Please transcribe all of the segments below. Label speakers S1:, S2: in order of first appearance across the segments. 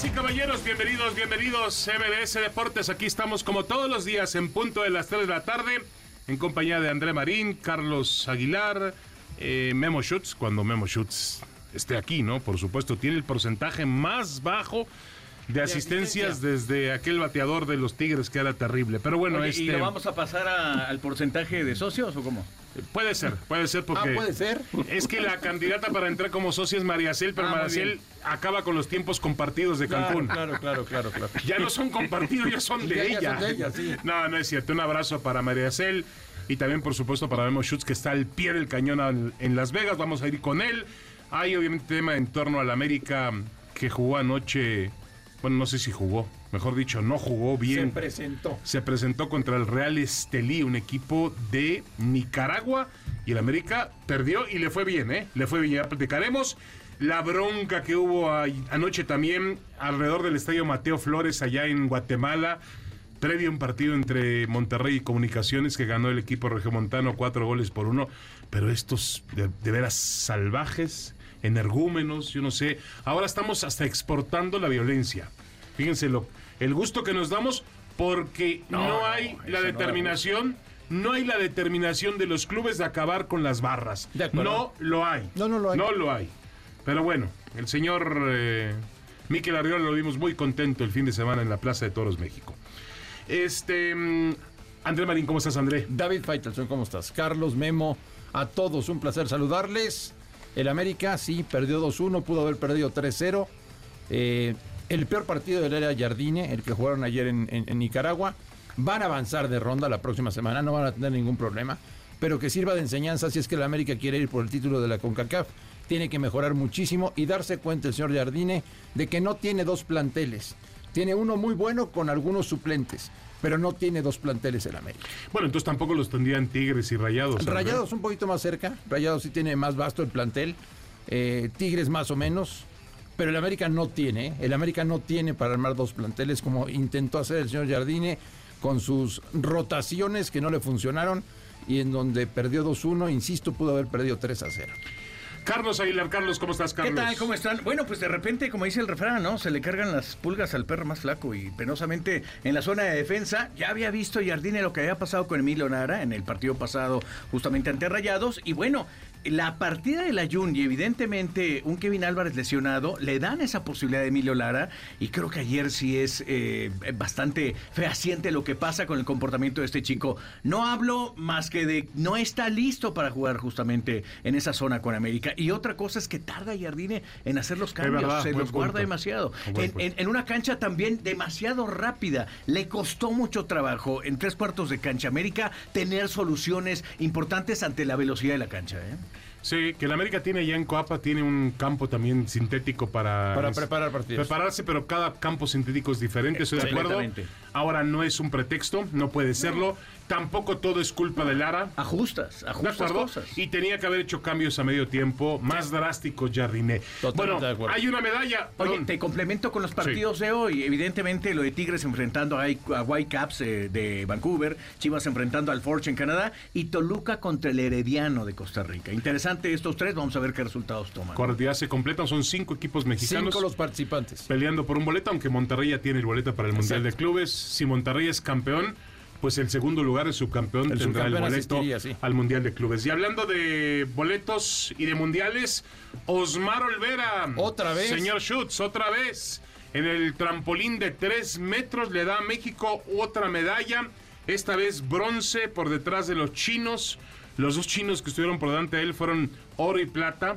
S1: Damas y caballeros, bienvenidos, bienvenidos MBS Deportes. Aquí estamos como todos los días en punto de las 3 de la tarde en compañía de André Marín, Carlos Aguilar, eh, Memo Schutz, cuando Memo Schutz esté aquí, ¿no? Por supuesto, tiene el porcentaje más bajo de asistencias desde aquel bateador de los Tigres que era terrible. Pero bueno,
S2: Oye,
S1: este
S2: ¿Y lo vamos a pasar a- al porcentaje de socios o cómo?
S1: Puede ser, puede ser porque
S3: Ah, puede ser.
S1: es que la candidata para entrar como socia es Mariacel, pero
S2: Ah,
S1: Mariacel acaba con los tiempos compartidos de Cancún.
S3: Claro, claro, claro, claro.
S1: Ya no son compartidos, ya son de
S3: Ya- ya
S1: ella.
S3: son de ella, sí.
S1: No, no es cierto. Un abrazo para María Cel y también, por supuesto, para Memo Schutz, que está al pie del cañón en Las Vegas. Vamos a ir con él. Hay, obviamente, tema en torno al América que jugó anoche. Bueno, no sé si jugó. Mejor dicho, no jugó
S3: Se
S1: bien.
S3: presentó.
S1: Se presentó contra el Real Estelí, un equipo de Nicaragua. Y el América perdió y le fue bien, ¿eh? Le fue bien. Ya platicaremos. La bronca que hubo anoche también alrededor del estadio Mateo Flores allá en Guatemala. Previo a un partido entre Monterrey y Comunicaciones que ganó el equipo regiomontano cuatro goles por uno. Pero estos de, de veras salvajes, energúmenos, yo no sé. Ahora estamos hasta exportando la violencia. Fíjense lo, el gusto que nos damos porque no,
S2: No,
S1: hay la determinación, no, hay la determinación de los clubes de acabar con las barras.
S3: De acuerdo.
S1: No lo hay.
S3: No, no lo hay.
S1: No lo hay. Pero bueno, el señor eh, Miquel Arriola lo vimos muy contento el fin de semana en la Plaza de Toros México. Este mm, André Marín, ¿cómo estás, André?
S3: David Faitelson, ¿cómo estás? Carlos, Memo, a todos un placer saludarles. El América sí perdió 2-1, pudo haber perdido 3-0. Eh, el peor partido del era Jardine, el que jugaron ayer en, en- en Nicaragua. Van a avanzar de ronda la próxima semana, no van a tener ningún problema. Pero que sirva de enseñanza si es que el América quiere ir por el título de la CONCACAF. Tiene que mejorar muchísimo y darse cuenta el señor Jardine de que no tiene dos planteles. Tiene uno muy bueno con algunos suplentes, pero no tiene dos planteles el América.
S1: Bueno, entonces tampoco los tendrían Tigres y Rayados.
S3: Rayados un poquito más cerca. Rayados sí tiene más vasto el plantel. Eh, Tigres más o menos. Pero el América no tiene. ¿eh? El América no tiene para armar dos planteles como intentó hacer el señor Jardine con sus rotaciones que no le funcionaron y en donde perdió 2-1, insisto, pudo haber perdido 3-0.
S1: Carlos Aguilar, Carlos, ¿cómo estás,
S2: ¿Qué
S1: Carlos?
S2: tal? ¿Cómo están? Bueno, pues de repente, como dice el refrán, ¿no? Se le cargan las pulgas al perro más flaco y penosamente en la zona de defensa ya había visto Jardine lo que había pasado con Emilio Nara en el partido pasado justamente ante Rayados y bueno, la partida de la Jun y evidentemente un Kevin Álvarez lesionado le dan esa posibilidad de Emilio Lara y creo que ayer sí es eh, bastante fehaciente lo que pasa con el comportamiento de este chico. No hablo más que de no está listo para jugar justamente en esa zona con América y otra cosa es que tarda Jardine en hacer los cambios,
S1: verdad,
S2: se los guarda demasiado. En, en- en una cancha también demasiado rápida. Le costó mucho trabajo en tres cuartos de cancha América tener soluciones importantes ante la velocidad de la cancha. ¿eh?
S1: Sí, que el América tiene ya en Coapa, tiene un campo también sintético para...
S3: Para preparar partidos.
S1: Prepararse, pero cada campo sintético es diferente, estoy de acuerdo. Ahora no es un pretexto, no puede serlo. Tampoco todo es culpa de Lara.
S2: Ajustas,
S1: ¿De
S2: ajustas
S1: acuerdo?
S2: cosas.
S1: Y tenía que haber hecho cambios a medio tiempo, más drásticos, Jardiné. Bueno,
S3: de acuerdo.
S1: hay una medalla.
S2: Oye,
S1: perdón.
S2: te complemento con los partidos de hoy. Evidentemente, lo de Tigres enfrentando a, Whitecaps eh, de Vancouver, Chivas enfrentando al Forge en Canadá y Toluca contra el Herediano de Costa Rica. Interesante estos tres, vamos a ver qué resultados toman.
S1: Ya se completan, son cinco equipos mexicanos
S3: Cinco los participantes.
S1: peleando por un boleto, aunque Monterrey ya tiene el boleto para el Mundial de. Clubes. Si Monterrey es campeón, pues el segundo lugar es subcampeón
S3: El
S1: tendrá el boleto
S3: sí.
S1: al Mundial de Clubes. Y hablando de boletos y de mundiales, Osmar Olvera.
S3: ¿Otra vez?
S1: Señor Schutz, otra vez. En el trampolín de tres metros le da a México otra medalla. Esta vez bronce por detrás de los chinos. Los dos chinos que estuvieron por delante de él fueron oro y plata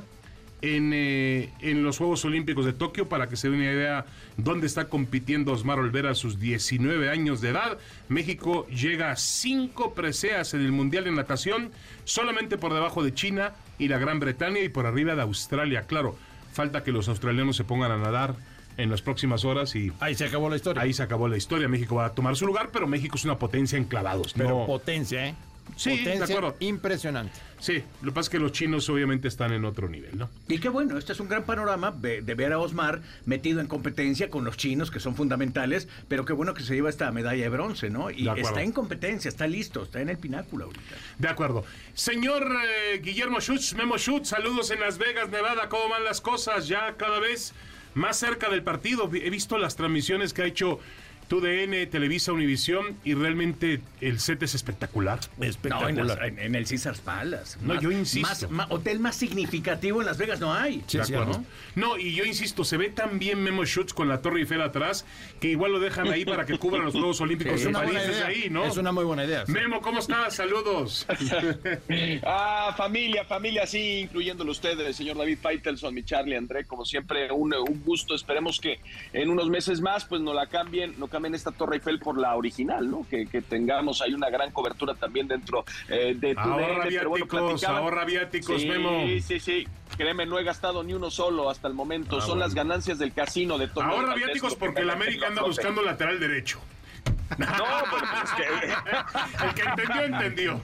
S1: en, eh, en los Juegos Olímpicos de Tokio para que se dé una idea dónde está compitiendo Osmar Olvera a sus 19 años de edad. México llega a cinco preseas en el Mundial de Natación, solamente por debajo de China y la Gran Bretaña y por arriba de Australia. Claro, Falta que los australianos se pongan a nadar en las próximas horas y
S3: Ahí se acabó la historia.
S1: ahí se acabó la historia. México va a tomar su lugar, pero México es una potencia en clavados.
S3: Pero
S1: No-
S3: potencia, ¿eh?
S1: Sí, de acuerdo.
S3: impresionante.
S1: sí, lo que pasa es que los chinos obviamente están en otro nivel, ¿no?
S2: Y qué bueno, este es un gran panorama de, de ver a Osmar metido en competencia con los chinos, que son fundamentales, pero qué bueno que se lleva esta medalla de bronce, ¿no? Y está en competencia, está listo, está en el pináculo ahorita.
S1: De acuerdo. Señor eh, Guillermo Schutz, Memo Schutz, saludos en Las Vegas, Nevada. ¿Cómo van las cosas? Ya cada vez más cerca del partido. He visto las transmisiones que ha hecho TUDN, Televisa, Univisión y realmente el set es espectacular.
S2: No, en,
S3: Espectacular.
S2: las- en- en el Caesars Palace.
S1: No, yo insisto.
S2: más- más- hotel más significativo en Las Vegas no hay.
S3: Sí,
S1: De
S3: sí,
S1: acuerdo.
S3: ¿no?
S1: No, y yo insisto, se ve tan bien Memo Schutz con la Torre Eiffel atrás que igual lo dejan ahí para que cubran los Juegos Olímpicos en
S3: una
S1: París.
S3: Es una muy buena idea. sí.
S1: Memo, ¿cómo estás? Saludos.
S4: Ah, familia, familia, sí, incluyéndolo ustedes, señor David Faitelson, mi Charlie, André, como siempre, un, un gusto. Esperemos que en unos meses más, pues no la cambien, no cambien esta Torre Eiffel por la original, ¿no? Que, que tengamos ahí una gran cobertura también dentro eh, de tu
S1: Ahorra
S4: bueno,
S1: viáticos, ahorra viáticos,
S4: sí,
S1: Memo.
S4: Sí, sí, Créeme, no he gastado ni uno solo hasta el momento.
S1: Ah,
S4: Son
S1: bueno.
S4: las ganancias del casino de Torneo
S1: Ahorra viáticos porque el América anda buscando lateral derecho.
S4: No, pero es que...
S1: El que entendió, entendió.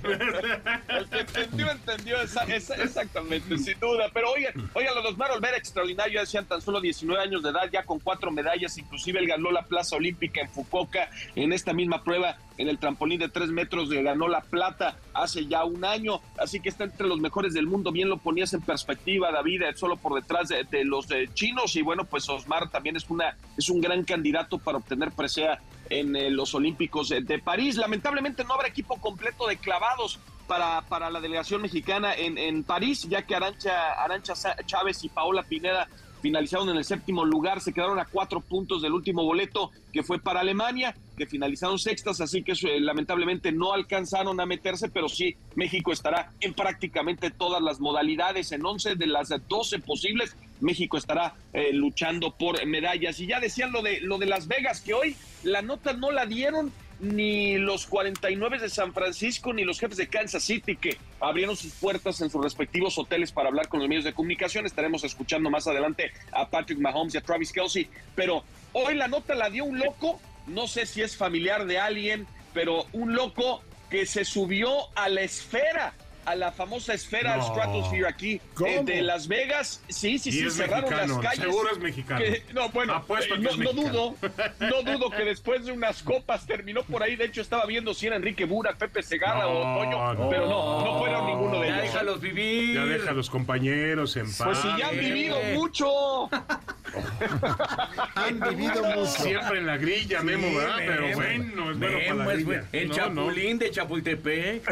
S4: El que entendió, entendió exactamente, sin duda. Pero oigan, oigan, los Mar Olvera extraordinario, ya decían tan solo 19 años de edad, ya con cuatro medallas, inclusive él ganó la plaza olímpica en Fukuoka en esta misma prueba, en el trampolín de tres metros, le ganó la plata hace ya un año, así que está entre los mejores del mundo, bien lo ponías en perspectiva, David, eh, solo por detrás de, de los eh, chinos, y bueno, pues Osmar también es, una, es un gran candidato para obtener presea en eh, los Olímpicos de París. Lamentablemente no habrá equipo completo de clavados para, para la delegación mexicana en, en París, ya que Arancha, Arancha Chávez y Paola Pineda finalizaron en el séptimo lugar, se quedaron a cuatro puntos del último boleto que fue para Alemania, que finalizaron sextas, así que eh, lamentablemente no alcanzaron a meterse, pero sí, México estará en prácticamente todas las modalidades, en 11 de las 12 posibles, México estará eh, luchando por medallas. Y ya decían lo de, lo de Las Vegas, que hoy la nota no la dieron ni los 49 de San Francisco ni los jefes de Kansas City que abrieron sus puertas en sus respectivos hoteles para hablar con los medios de comunicación. Estaremos escuchando más adelante a Patrick Mahomes y a Travis Kelsey. Pero hoy la nota la dio un loco, no sé si es familiar de alguien, pero un loco que se subió a la esfera. A la famosa esfera
S1: No.
S4: Stratosphere aquí
S3: ¿Cómo?
S4: eh, de Las Vegas. Sí, sí, sí, cerraron
S1: mexicano,
S4: las calles.
S1: seguro es mexicano.
S4: Que- no, bueno, eh, no, dudo, no dudo que después de unas copas terminó por ahí. De hecho, estaba viendo si era Enrique Bura, Pepe Segarra
S1: No,
S4: o Toño,
S1: no.
S4: pero no, no fueron ninguno de
S2: Ya
S4: ellos.
S2: déjalos vivir.
S1: Ya deja a los compañeros en paz.
S4: Pues si ya han vivido mucho.
S3: Han vivido mucho.
S1: Siempre en la grilla, Memo, ¿verdad? Pero bueno, es bueno para
S2: Memo
S1: la
S2: es
S1: grilla.
S2: bueno. El
S1: No,
S2: Chapulín de Chapultepec.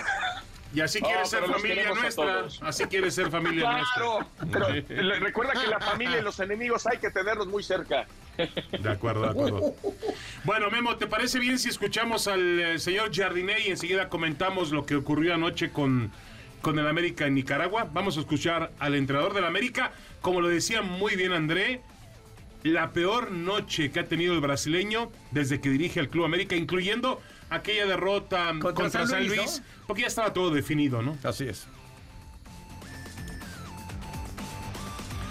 S1: Y así quiere
S4: Oh,
S1: ser familia nuestra. Así quiere ser familia
S4: Claro, pero
S1: nuestra.
S4: le- recuerda que la familia y los enemigos hay que tenerlos muy cerca.
S1: De acuerdo, de acuerdo. Bueno, Memo, ¿te parece bien si escuchamos al eh, señor Jardiné y enseguida comentamos lo que ocurrió anoche con, con el América en Nicaragua? Vamos a escuchar al entrenador del América. Como lo decía muy bien André, la peor noche que ha tenido el brasileño desde que dirige al Club América, incluyendo aquella derrota contra, San
S2: San
S1: Luis,
S2: Luis,
S1: porque ya estaba todo definido, ¿no?
S3: Así es.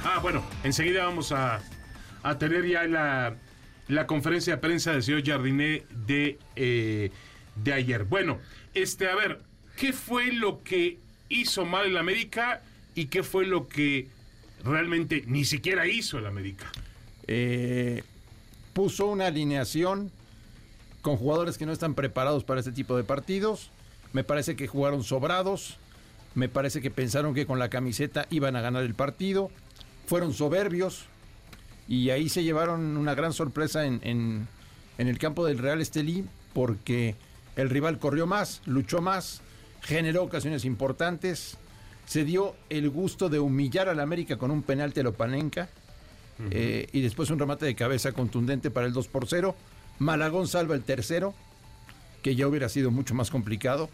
S1: Ah, bueno, enseguida vamos a, a tener ya la, la conferencia de prensa del señor Jardiné de, eh, de ayer. Bueno, este, a ver, ¿qué fue lo que hizo mal el América y qué fue lo que realmente ni siquiera hizo el América?
S3: Eh, puso una alineación con jugadores que no están preparados para este tipo de partidos. Me parece que jugaron sobrados. Me parece que pensaron que con la camiseta iban a ganar el partido. Fueron soberbios. Y ahí se llevaron una gran sorpresa en, en- en el campo del Real Estelí porque el rival corrió más, luchó más, generó ocasiones importantes. Se dio el gusto de humillar al América con un penalti a Lopanenka. Eh, y después un remate de cabeza contundente para el 2 por 0. Malagón salva el tercero, que ya hubiera sido mucho más complicado.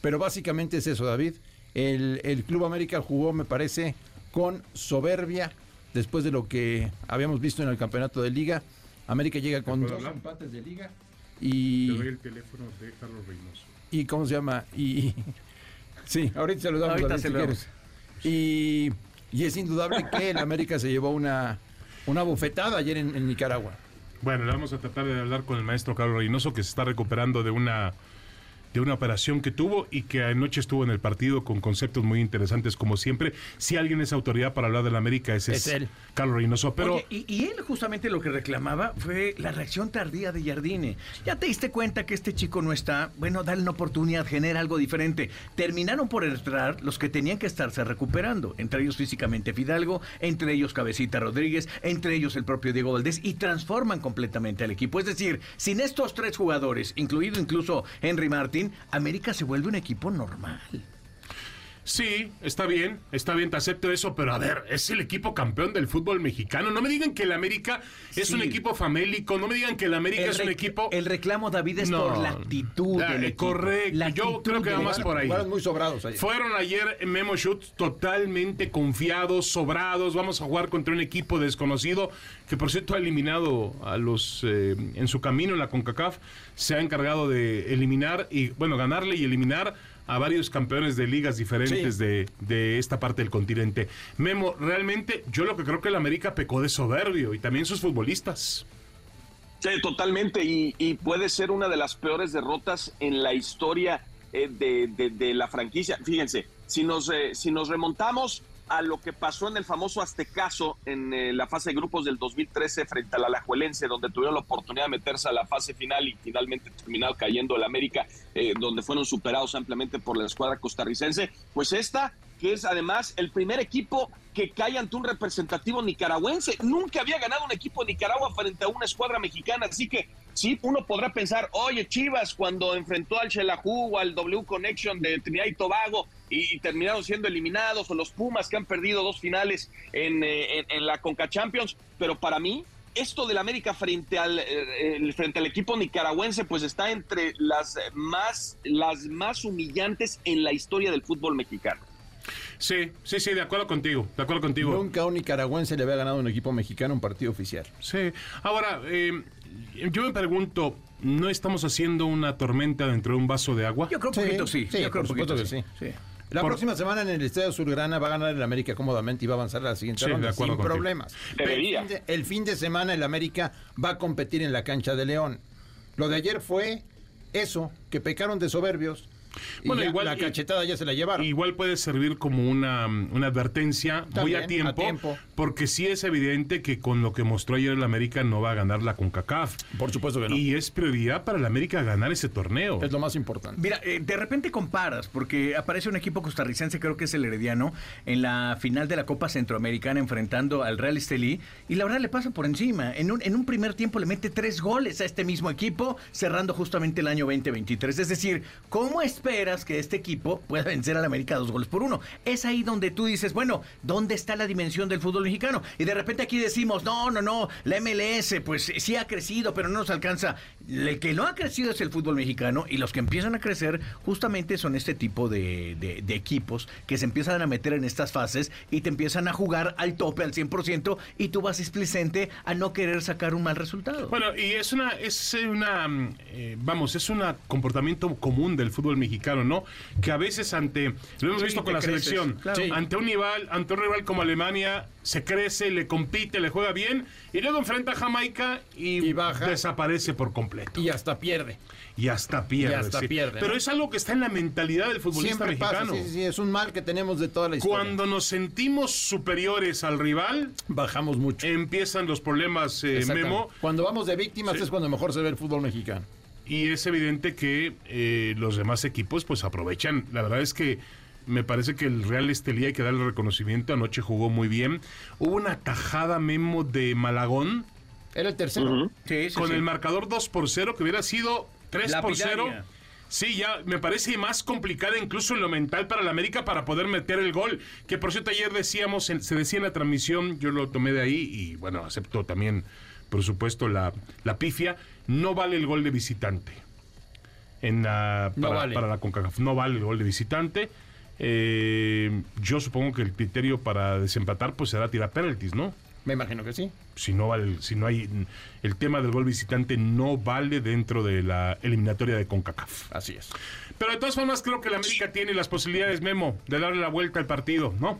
S3: Pero básicamente es eso, David. El, el Club América jugó, me parece, con soberbia después de lo que habíamos visto en el campeonato de liga. América llega con dos
S1: hablar?
S3: empates de liga. Y,
S1: el teléfono de Carlos Reynoso.
S3: y ¿cómo se llama? Y sí, ahorita se lo damos
S2: Ahorita
S3: David,
S2: se
S3: si
S2: lo
S3: quieres. Y, Y es indudable que el América se llevó una, una bofetada ayer en, en Nicaragua.
S1: Bueno, le vamos a tratar de hablar con el maestro Carlos Reynoso, que se está recuperando de una de una operación que tuvo y que anoche estuvo en el partido con conceptos muy interesantes como siempre. Si alguien es autoridad para hablar de la América, ese es,
S3: Es él.
S1: Carlos Reynoso. Pero
S2: Oye, y, y él justamente lo que reclamaba fue la reacción tardía de Jardine. Ya te diste cuenta que este chico no está, bueno, dale una oportunidad, genera algo diferente. Terminaron por entrar los que tenían que estarse recuperando, entre ellos físicamente Fidalgo, entre ellos Cabecita Rodríguez, entre ellos el propio Diego Valdés, y transforman completamente al equipo. Es decir, sin estos tres jugadores, incluido incluso Henry Martin, América se vuelve un equipo normal.
S1: Sí, está bien, está bien, te acepto eso, pero a ver, es el equipo campeón del fútbol mexicano. No me digan que el América es
S2: Sí.
S1: un equipo famélico, no me digan que el América es un equipo...
S2: el reclamo, David, es
S1: No.
S2: por la actitud
S1: Ah,
S2: del
S1: eh,
S2: equipo.
S1: correcto.
S2: La
S1: Yo
S2: actitud
S1: creo que va más por ahí.
S3: Jugaron muy sobrados ayer.
S1: Fueron ayer en Memo Shoot totalmente confiados, sobrados. Vamos a jugar contra un equipo desconocido que, por cierto, ha eliminado a los eh, en su camino en la CONCACAF. Se ha encargado de eliminar y, bueno, ganarle y eliminar a varios campeones de ligas diferentes
S3: Sí.
S1: de, de esta parte del continente. Memo, realmente, yo lo que creo que el América pecó de soberbio y también sus futbolistas.
S4: Sí, totalmente. Y, y puede ser una de las peores derrotas en la historia eh, de, de- de la franquicia. Fíjense, si nos, eh, si nos remontamos a lo que pasó en el famoso Aztecaso en eh, la fase de grupos del 2013 frente al Alajuelense, donde tuvieron la oportunidad de meterse a la fase final y finalmente terminaron cayendo el América, eh, donde fueron superados ampliamente por la escuadra costarricense, pues esta que es además el primer equipo que cae ante un representativo nicaragüense. Nunca había ganado un equipo de Nicaragua frente a una escuadra mexicana, así que sí, uno podrá pensar, oye, Chivas, cuando enfrentó al Xelajú o al W Connection de Trinidad y Tobago y, terminaron siendo eliminados, o los Pumas que han perdido dos finales en, eh, en- en la Conca Champions, pero para mí esto del América frente al eh, frente al equipo nicaragüense pues está entre las más las más humillantes en la historia del fútbol mexicano.
S1: Sí, sí, sí, de acuerdo contigo, de acuerdo contigo.
S3: Nunca a un nicaragüense le había ganado a un equipo mexicano un partido oficial.
S1: Sí. Ahora, eh, yo me pregunto, ¿no estamos haciendo una tormenta dentro de un vaso de agua?
S2: Yo creo un poquito sí.
S3: sí,
S2: Yo creo
S3: por
S2: un poquito
S3: supuesto que sí. La
S1: Por-
S3: próxima semana en el Estadio Surgrana va a ganar el América cómodamente y va a avanzar a la siguiente
S1: Sí,
S3: ronda sin
S1: contigo.
S3: problemas.
S4: Debería.
S3: El fin, de, el fin de semana el América va a competir en la cancha de León. Lo de ayer fue eso, que pecaron de soberbios.
S1: Bueno,
S3: ya
S1: igual-
S3: la cachetada ya se la llevaron.
S1: Igual puede servir como una, una advertencia muy a tiempo,
S3: a tiempo.
S1: porque sí es evidente que con lo que mostró ayer el América no va a ganar la CONCACAF.
S3: Por supuesto que no.
S1: Y es prioridad para el América ganar ese torneo.
S3: Es lo más importante.
S2: Mira, eh, de repente comparas, porque aparece un equipo costarricense, creo que es el Herediano, en la final de la Copa Centroamericana enfrentando al Real Estelí, y la verdad le pasa por encima. En un, en un primer tiempo le mete tres goles a este mismo equipo, cerrando justamente el año 2023. Es decir, ¿cómo esperas que este equipo pueda vencer al América dos goles por uno? Es ahí donde tú dices, bueno, ¿dónde está la dimensión del fútbol mexicano? Y de repente aquí decimos, no, no, no, la MLS pues sí ha crecido, pero no nos alcanza. El que no ha crecido es el fútbol mexicano y los que empiezan a crecer justamente son este tipo de, equipos que se empiezan a meter en estas fases y te empiezan a jugar al tope, al 100% y tú vas explicente a no querer sacar un mal resultado.
S1: Bueno, y es una, es una, mm, eh, vamos, es un comportamiento común del fútbol mexicano, ¿no? Que a veces ante, lo hemos
S2: Sí,
S1: visto con la
S2: creces,
S1: selección,
S2: claro. Sí.
S1: ante un rival, ante un rival como Alemania, se crece, le compite, le juega bien, y luego enfrenta a Jamaica y,
S3: Y baja.
S1: desaparece por completo.
S3: Y hasta pierde.
S1: Y hasta pierde.
S3: Y hasta
S1: sí.
S3: pierde,
S1: Pero es algo que está en la mentalidad del futbolista
S3: Siempre pasa,
S1: mexicano.
S3: sí, sí, sí, es un mal que tenemos de toda la historia.
S1: Cuando nos sentimos superiores al rival,
S3: bajamos mucho.
S1: empiezan los problemas, eh. Memo.
S3: Cuando vamos de víctimas es cuando mejor se ve el fútbol mexicano.
S1: Y es evidente que eh, los demás equipos pues aprovechan. La verdad es que me parece que el Real Estelí hay que darle reconocimiento. Anoche jugó muy bien. Hubo una tajada memo de Malagón
S3: Era el tercero.
S2: Sí, sí,
S1: con
S2: sí.
S1: el marcador 2 por 0 que hubiera sido 3 por 0.
S2: Lapidaria.
S1: Sí, ya me parece más complicada incluso en lo mental para el América para poder meter el gol. Que por cierto ayer decíamos, en- se decía en la transmisión, yo lo tomé de ahí y bueno, acepto también, por supuesto, la, la pifia. No vale el gol de visitante. En la,
S3: No
S1: para,
S3: vale.
S1: para la CONCACAF. No vale el gol de visitante. Eh, yo supongo que el criterio para desempatar pues será tirar penaltis, ¿no?
S3: Me imagino que sí.
S1: si no vale, si no hay el tema del gol visitante no vale dentro de la eliminatoria de CONCACAF.
S3: Así es.
S1: Pero de todas formas creo que la América tiene las posibilidades, Memo, de darle la vuelta al partido, ¿no?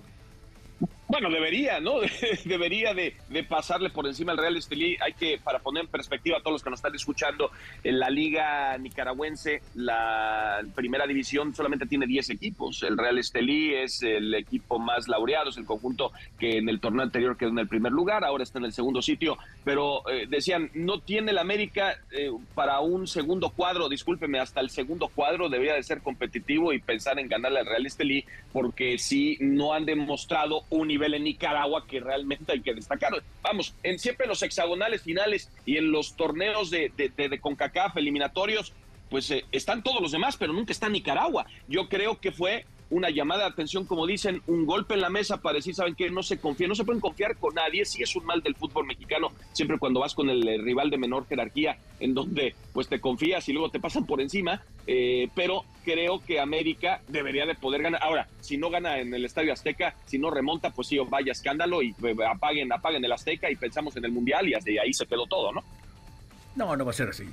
S4: Bueno, debería, ¿no? debería de, pasarle por encima al Real Estelí. Hay que, para poner en perspectiva a todos los que nos están escuchando, en la liga nicaragüense, la primera división solamente tiene 10 equipos. El Real Estelí es el equipo más laureado, es el conjunto que en el torneo anterior quedó en el primer lugar, ahora está en el segundo sitio. Pero eh, decían, no tiene el América eh, para un segundo cuadro, discúlpeme, hasta el segundo cuadro debería de ser competitivo y pensar en ganarle al Real Estelí, porque si no han demostrado un nivel en Nicaragua que realmente hay que destacar. Vamos, en siempre los hexagonales finales y en los torneos de, de, CONCACAF eliminatorios, pues eh, están todos los demás, pero nunca está Nicaragua. Yo creo que fue una llamada de atención, como dicen, un golpe en la mesa para decir, ¿saben qué? No se confía, no se pueden confiar con nadie, sí es un mal del fútbol mexicano, siempre cuando vas con el, rival de menor jerarquía, en donde pues te confías y luego te pasan por encima, eh, pero creo que América debería de poder ganar. Ahora, si no gana en el Estadio Azteca, si no remonta, pues sí, vaya escándalo y eh, apaguen, apaguen el Azteca y pensamos en el Mundial y ahí se quedó todo, ¿no?
S2: No, no va a ser así.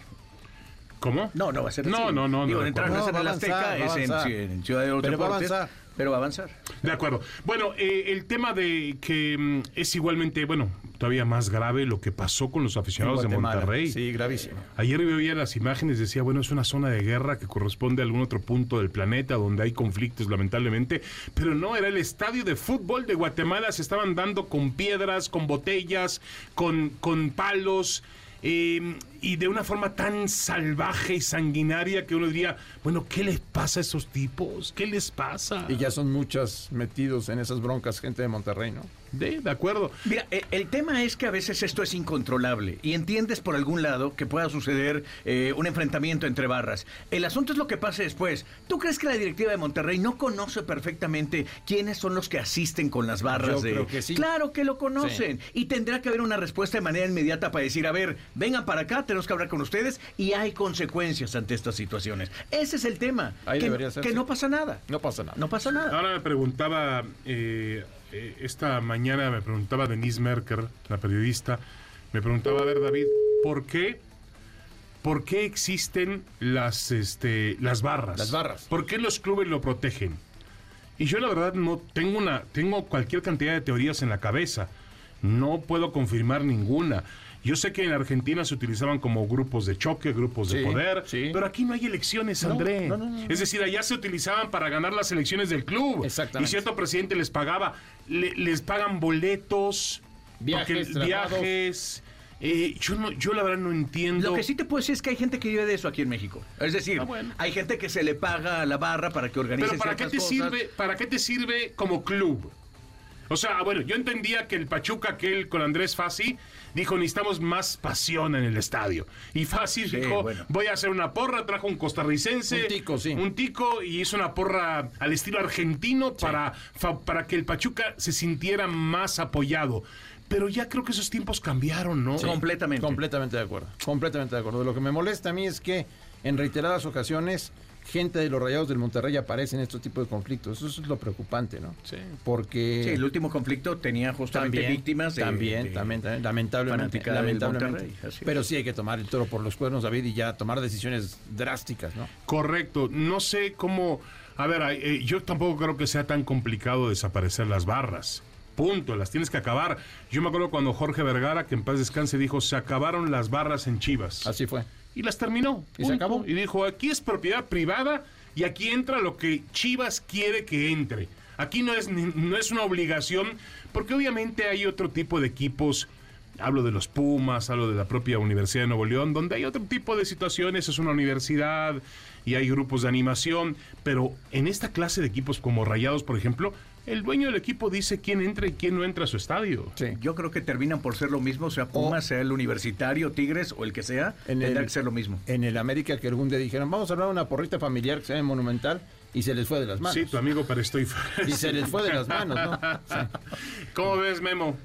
S1: ¿Cómo?
S2: No, no va a ser
S1: no,
S2: así.
S1: No, no,
S2: Digo,
S1: no.
S2: entrar
S1: no,
S2: en Azteca es en, Ciudad de los
S3: Pero
S2: Deportes,
S3: va a avanzar.
S2: Pero va a avanzar.
S1: De acuerdo. Bueno, eh, el tema de que mm, es igualmente, bueno, todavía más grave lo que pasó con los aficionados de Monterrey.
S3: Sí, gravísimo.
S1: Ayer veía las imágenes, decía, bueno, es una zona de guerra que corresponde a algún otro punto del planeta donde hay conflictos, lamentablemente, pero no, era el estadio de fútbol de Guatemala, se estaban dando con piedras, con botellas, con, con palos. Eh, y de una forma tan salvaje y sanguinaria que uno diría, bueno, ¿qué les pasa a esos tipos? ¿Qué les pasa?
S3: Y ya son muchos metidos en esas broncas gente de Monterrey, ¿no?
S1: De, de acuerdo.
S2: Mira, eh, el, tema es que a veces esto es incontrolable y entiendes por algún lado que pueda suceder eh, un enfrentamiento entre barras. El asunto es lo que pase después. ¿Tú crees que la directiva de Monterrey no conoce perfectamente quiénes son los que asisten con las barras?
S3: Yo
S2: de...
S3: creo que sí.
S2: Claro que lo conocen. Y tendrá que haber una respuesta de manera inmediata para decir, a ver, vengan para acá, tenemos que hablar con ustedes y hay consecuencias ante estas situaciones. Ese es el tema.
S3: Ahí
S2: que,
S3: debería ser,
S2: que no pasa nada.
S3: No pasa nada.
S2: No pasa nada.
S1: Ahora me preguntaba, eh, eh, esta mañana me preguntaba Denise Merker, la periodista, me preguntaba, a ver David, ¿por qué? ¿Por qué existen las, este, las barras?
S3: Las barras.
S1: ¿Por qué los clubes lo protegen? Y yo la verdad no tengo una, tengo cualquier cantidad de teorías en la cabeza. No puedo confirmar ninguna. Yo sé que en Argentina se utilizaban como grupos de choque, grupos de poder,
S3: sí.
S1: pero aquí no hay elecciones, André.
S3: no, no, no.
S1: Es decir, allá se utilizaban para ganar las elecciones del club.
S3: Exactamente.
S1: Y cierto presidente les pagaba, le- les pagan boletos,
S3: Viajes,
S1: porque- viajes. Eh, yo, no, yo la verdad no entiendo.
S2: Lo que sí te puedo decir es que hay gente que vive de eso aquí en México. Es decir,
S1: Ah, bueno.
S2: hay gente que se le paga a la barra para que organice
S1: Pero ¿para qué te
S2: cosas.
S1: sirve? ¿Para qué te sirve como club? O sea, bueno, yo entendía que el Pachuca, aquel con Andrés Fassi, dijo necesitamos más pasión en el estadio. Y Fassi
S2: Sí,
S1: dijo,
S2: bueno.
S1: voy a hacer una porra, trajo un costarricense.
S3: Un tico, sí.
S1: Un tico y hizo una porra al estilo argentino para, para que el Pachuca se sintiera más apoyado. Pero ya creo que esos tiempos cambiaron, ¿no?
S2: Sí. Completamente.
S3: Completamente de acuerdo. Completamente de acuerdo. Lo que me molesta a mí es que en reiteradas ocasiones gente de los Rayados del Monterrey aparece en estos tipos de conflictos. Eso es lo preocupante, ¿no?
S1: Sí.
S3: Porque
S2: Sí, el último conflicto tenía justamente
S3: también,
S2: víctimas de,
S3: también,
S2: de-
S3: también, también, lamentablemente, lamentablemente. Pero sí hay que tomar el toro por los cuernos, David, y ya tomar decisiones drásticas, ¿no?
S1: Correcto. No sé cómo. A ver, eh, yo tampoco creo que sea tan complicado desaparecer las barras. Punto, las tienes que acabar. Yo me acuerdo cuando Jorge Vergara, que en paz descanse, dijo: se acabaron las barras en Chivas.
S3: Así fue.
S1: Y las terminó.
S3: Y se acabó.
S1: Y dijo: aquí es propiedad privada y aquí entra lo que Chivas quiere que entre. Aquí no es, no es una obligación, porque obviamente hay otro tipo de equipos. Hablo de los Pumas, hablo de la propia Universidad de Nuevo León, donde hay otro tipo de situaciones, es una universidad y hay grupos de animación, pero en esta clase de equipos como Rayados, por ejemplo, el dueño del equipo dice quién entra y quién no entra a su estadio.
S3: Sí.
S2: Yo creo que terminan por ser lo mismo, sea Pumas, sea el Universitario, Tigres o el que sea,
S3: En
S2: tendrá
S3: el-
S2: que ser lo mismo.
S3: En el América que algún día dijeron, vamos a hablar de una porrita familiar que se llama Monumental, y se les fue de las manos.
S1: Sí, tu amigo, pero estoy...
S3: Y se les fue de las manos, ¿no? Sí.
S1: ¿Cómo ves, Memo?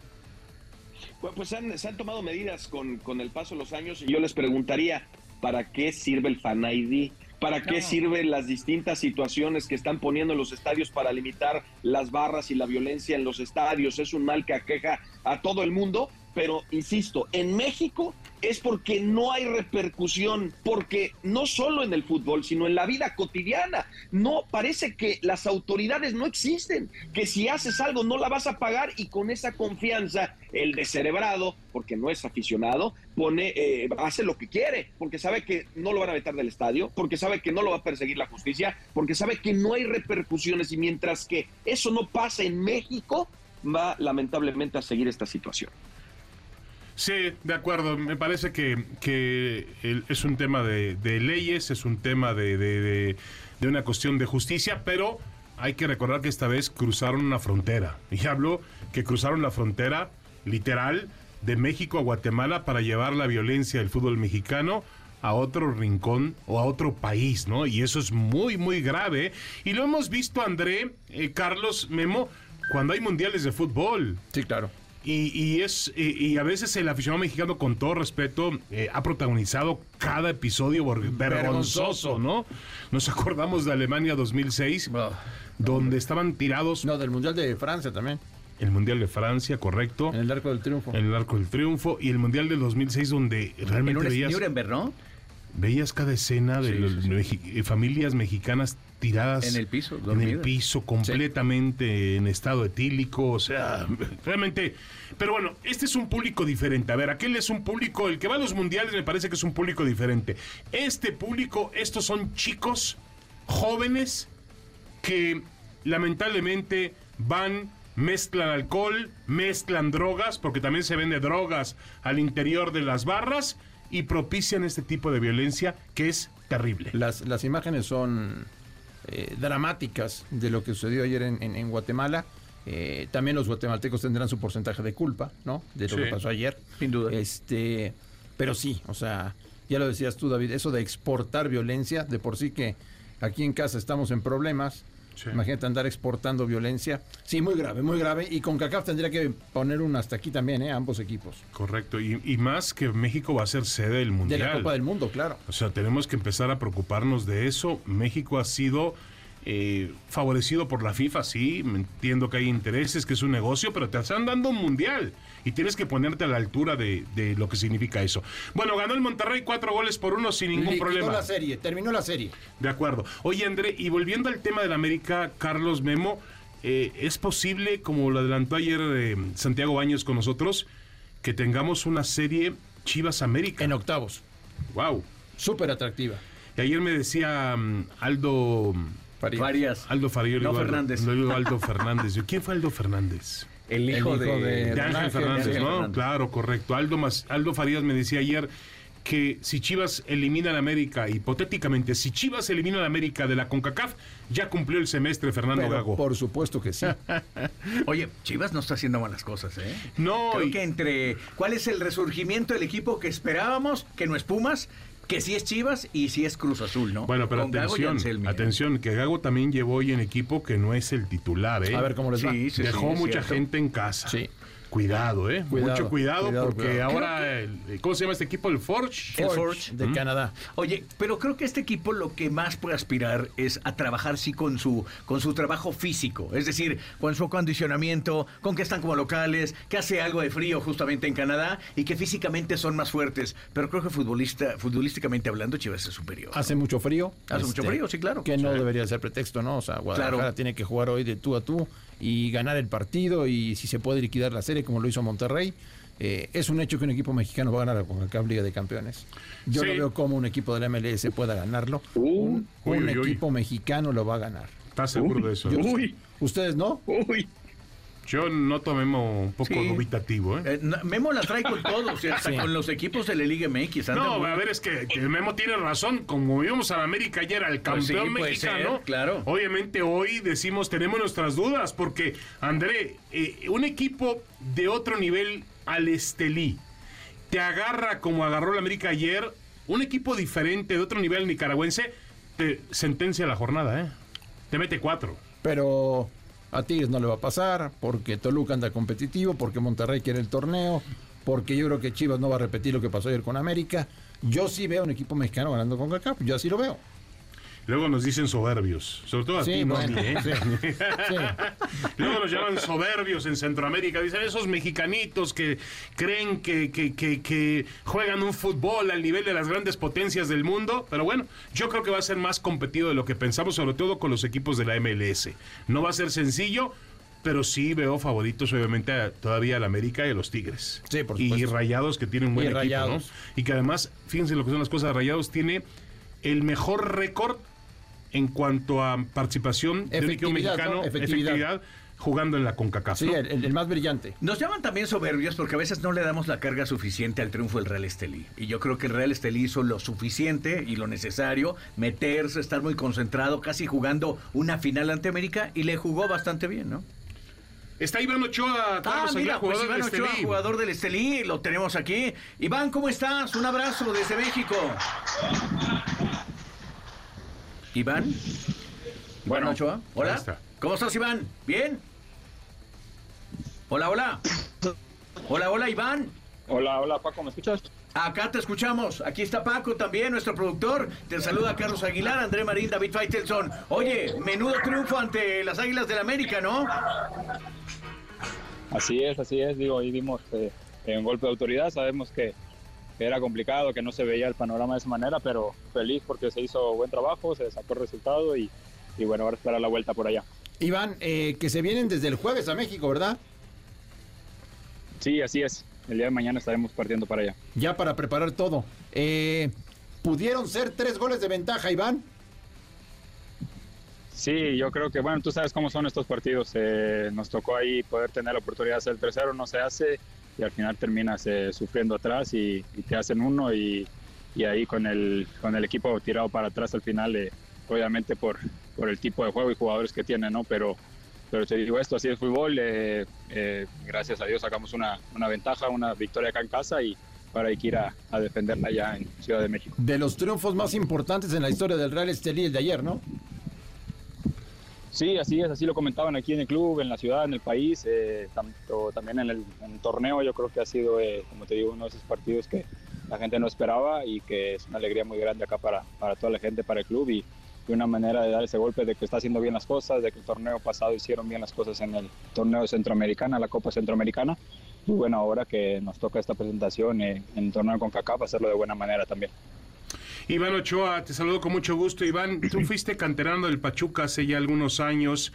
S4: Pues, pues han- se han tomado medidas con, con el paso de los años y yo les preguntaría, ¿para qué sirve el Fan ID? ¿Para qué sirven las distintas situaciones que están poniendo en los estadios para limitar las barras y la violencia en los estadios? Es un mal que aqueja a todo el mundo, pero insisto, en México es porque no hay repercusión, porque no solo en el fútbol, sino en la vida cotidiana, no parece que las autoridades no existen, que si haces algo no la vas a pagar y con esa confianza el descerebrado, porque no es aficionado, pone, eh, hace lo que quiere, porque sabe que no lo van a vetar del estadio, porque sabe que no lo va a perseguir la justicia, porque sabe que no hay repercusiones y mientras que eso no pasa en México, va lamentablemente a seguir esta situación.
S1: Sí, de acuerdo. Me parece que, que es un tema de, leyes, es un tema de, de, una cuestión de justicia, pero hay que recordar que esta vez cruzaron una frontera. Y hablo que cruzaron la frontera literal de México a Guatemala para llevar la violencia del fútbol mexicano a otro rincón o a otro país, ¿no? Y eso es muy, muy grave. Y lo hemos visto, André, eh, Carlos, Memo, cuando hay mundiales de fútbol.
S3: Sí, claro.
S1: Y, es y, a veces el aficionado mexicano, con todo respeto, eh, ha protagonizado cada episodio vergonzoso, ¿no? Nos acordamos de Alemania 2006, donde estaban tirados.
S3: No, del Mundial de Francia también.
S1: El Mundial de Francia, correcto.
S3: En el Arco del Triunfo.
S1: En el Arco del Triunfo. Y el Mundial del 2006, donde realmente
S2: en
S1: veías.
S2: Nuremberg, ¿no?
S1: Veías cada escena de familias mexicanas tiradas
S2: en el piso,
S1: en el piso completamente en estado etílico, o sea, realmente. Pero bueno, este es un público diferente. A ver, aquel es un público, el que va a los mundiales me parece que es un público diferente. Este público, estos son chicos jóvenes que lamentablemente van mezclan alcohol, mezclan drogas, porque también se vende drogas al interior de las barras y propician este tipo de violencia que es terrible.
S3: Las, las imágenes son eh, dramáticas de lo que sucedió ayer en, Guatemala. Eh, también los guatemaltecos tendrán su porcentaje de culpa, ¿no? De lo que pasó ayer.
S2: Sin duda.
S3: Este, pero sí, o sea, ya lo decías tú, David, eso de exportar violencia, de por sí que aquí en casa estamos en problemas Imagínate andar exportando violencia. Sí, muy grave, muy grave. Y con CACAF tendría que poner un hasta aquí también, ¿eh? Ambos equipos.
S1: Correcto. Y, más que México va a ser sede del Mundial.
S3: De la Copa del Mundo, claro.
S1: O sea, tenemos que empezar a preocuparnos de eso. México ha sido eh, favorecido por la FIFA, sí, entiendo que hay intereses, que es un negocio, pero te están dando un mundial y tienes que ponerte a la altura de, lo que significa eso. Bueno, ganó el Monterrey cuatro goles por uno sin ningún problema.
S3: la serie, terminó la serie.
S1: De acuerdo. Oye, André, y volviendo al tema del América, Carlos Memo, eh, ¿es posible, como lo adelantó ayer eh, Santiago Baños con nosotros, que tengamos una serie Chivas América?
S3: En octavos.
S1: Wow.
S3: Súper atractiva.
S1: Y ayer me decía mm, Aldo
S2: Farías.
S1: Aldo Farías.
S2: No Fernández.
S1: No Aldo Fernández. ¿Quién fue Aldo Fernández?
S2: El hijo, de,
S1: Ángel Fernández, ¿no? Claro, correcto. Aldo, Aldo Farías me decía ayer que si Chivas elimina a América, hipotéticamente, si Chivas elimina a América de la CONCACAF, ya cumplió el semestre Fernando Gago.
S3: Por supuesto que sí.
S2: Oye, Chivas no está haciendo malas cosas, ¿eh?
S1: No.
S2: Creo que entre cuál es el resurgimiento del equipo que esperábamos, que no es Pumas, que sí es Chivas y sí es Cruz Azul, ¿no?
S1: Bueno, pero atención, atención, que Gago también llevó hoy en equipo que no es el titular, ¿eh?
S3: A ver cómo les va.
S1: Dejó mucha gente en casa. Sí. Cuidado, ¿eh? Mucho cuidado, porque ahora, ¿cómo se llama este equipo? El Forge.
S2: El Forge
S3: de Canadá.
S2: Oye, pero creo que este equipo lo que más puede aspirar es a trabajar sí con su, con su trabajo físico, es decir, con su acondicionamiento, con que están como locales, que hace algo de frío justamente en Canadá y que físicamente son más fuertes. Pero creo que futbolista, futbolísticamente hablando, Chivas es superior.
S3: Hace mucho frío.
S2: Hace mucho este, frío, sí, claro.
S3: Que no debería ser pretexto, ¿no? O sea, Guadalajara tiene que jugar hoy de tú a tú y ganar el partido y si se puede liquidar la serie como lo hizo Monterrey. Eh, es un hecho que un equipo mexicano va a ganar con el Liga de Campeones. Yo no veo cómo un equipo de la MLS pueda ganarlo. Uh, un, equipo mexicano lo va a ganar.
S1: ¿Estás seguro de eso?
S3: ¿Ustedes no?
S2: Uy.
S1: Yo noto a Memo un poco dubitativo. ¿eh?
S2: ¿eh? Memo la trae con todos, hasta con los equipos de la Liga MX.
S1: No, a ver, es que, Memo tiene razón. Como vimos a América ayer, al pues campeón mexicano,
S2: claro.
S1: obviamente hoy decimos, tenemos nuestras dudas, porque, André, eh, un equipo de otro nivel al Estelí te agarra como agarró la América ayer, un equipo diferente de otro nivel nicaragüense, te sentencia la jornada, ¿eh? Te mete cuatro.
S3: Pero a Tigres no le va a pasar, porque Toluca anda competitivo, porque Monterrey quiere el torneo, porque yo creo que Chivas no va a repetir lo que pasó ayer con América. Yo sí veo un equipo mexicano ganando con CACAF, yo así lo veo.
S1: Luego nos dicen soberbios, sobre todo a
S3: Sí,
S1: ti, no a
S3: bueno,
S1: mí, ¿eh?
S3: sí, sí.
S1: Luego nos llaman soberbios en Centroamérica. Dicen esos mexicanitos que creen que, que, que, que juegan un fútbol al nivel de las grandes potencias del mundo. Pero bueno, yo creo que va a ser más competido de lo que pensamos, sobre todo con los equipos de la MLS. No va a ser sencillo. Pero sí veo favoritos, obviamente, a- todavía al América y a los Tigres.
S3: Sí, por
S1: Y
S3: supuesto.
S1: Rayados, que tiene un buen
S3: Y
S1: equipo. ¿no? Y que además, fíjense lo que son las cosas, Rayados tiene el mejor récord en cuanto a participación de un equipo mexicano,
S3: ¿no? Efectividad.
S1: efectividad, jugando en la CONCACAF.
S3: Sí,
S1: ¿no?
S3: el, más brillante.
S2: Nos llaman también soberbios porque a veces no le damos la carga suficiente al triunfo del Real Estelí. Y yo creo que el Real Estelí hizo lo suficiente y lo necesario, meterse, estar muy concentrado, casi jugando una final ante América y le jugó bastante bien, ¿no?
S1: Está Iván Ochoa,
S2: Ah,
S1: Carlos
S2: mira,
S1: Aguilar,
S2: pues
S1: jugador
S2: Iván
S1: del
S2: Ochoa, jugador del Estelí, lo tenemos aquí. Iván, ¿cómo estás? Un abrazo desde México. Iván. Bueno, Ochoa. Hola.
S1: está.
S2: ¿Cómo estás, Iván? ¿Bien? Hola, hola. Hola, hola, Iván.
S5: Hola, hola Paco, ¿me escuchas?
S2: Acá te escuchamos. Aquí está Paco también, nuestro productor. Te saluda Carlos Aguilar, André Marín, David Faitelson. Oye, menudo triunfo ante las Águilas del América, ¿no?
S5: Así es, así es, digo, ahí dimos eh, un golpe de autoridad, sabemos que, que era complicado, que no se veía el panorama de esa manera, pero feliz porque se hizo buen trabajo, se sacó el resultado y, y bueno, ahora esperar la vuelta por allá.
S3: Iván, eh, que se vienen desde el jueves a México, ¿verdad?
S5: Sí, así es, el día de mañana estaremos partiendo para allá.
S3: Ya para preparar todo. Eh, ¿Pudieron ser tres goles de ventaja, Iván?
S5: Sí, yo creo que, bueno, tú sabes cómo son estos partidos, eh, nos tocó ahí poder tener la oportunidad de hacer el tercero, no se hace y al final terminas eh, sufriendo atrás y, te hacen uno y, y ahí con el, con el equipo tirado para atrás al final, eh, obviamente por, por el tipo de juego y jugadores que tiene, ¿no? Pero, pero te digo esto, así es fútbol, eh, eh, gracias a Dios sacamos una, una ventaja, una victoria acá en casa y ahora hay que ir a, a defenderla ya en Ciudad de México.
S3: De los triunfos más importantes en la historia del Real Estelí, el de ayer, ¿no?
S5: Sí, así es, así lo comentaban aquí en el club, en la ciudad, en el país, eh, tanto también en el, torneo. Yo creo que ha sido, eh, como te digo, uno de esos partidos que la gente no esperaba y que es una alegría muy grande acá para, para toda la gente, para el club y, y una manera de dar ese golpe de que está haciendo bien las cosas, de que el torneo pasado hicieron bien las cosas en el torneo centroamericana, la Copa Centroamericana. Y bueno, ahora que nos toca esta presentación eh, en el torneo con CACAP, hacerlo de buena manera también.
S1: Iván Ochoa, te saludo con mucho gusto. Iván, tú fuiste canterano del Pachuca hace ya algunos años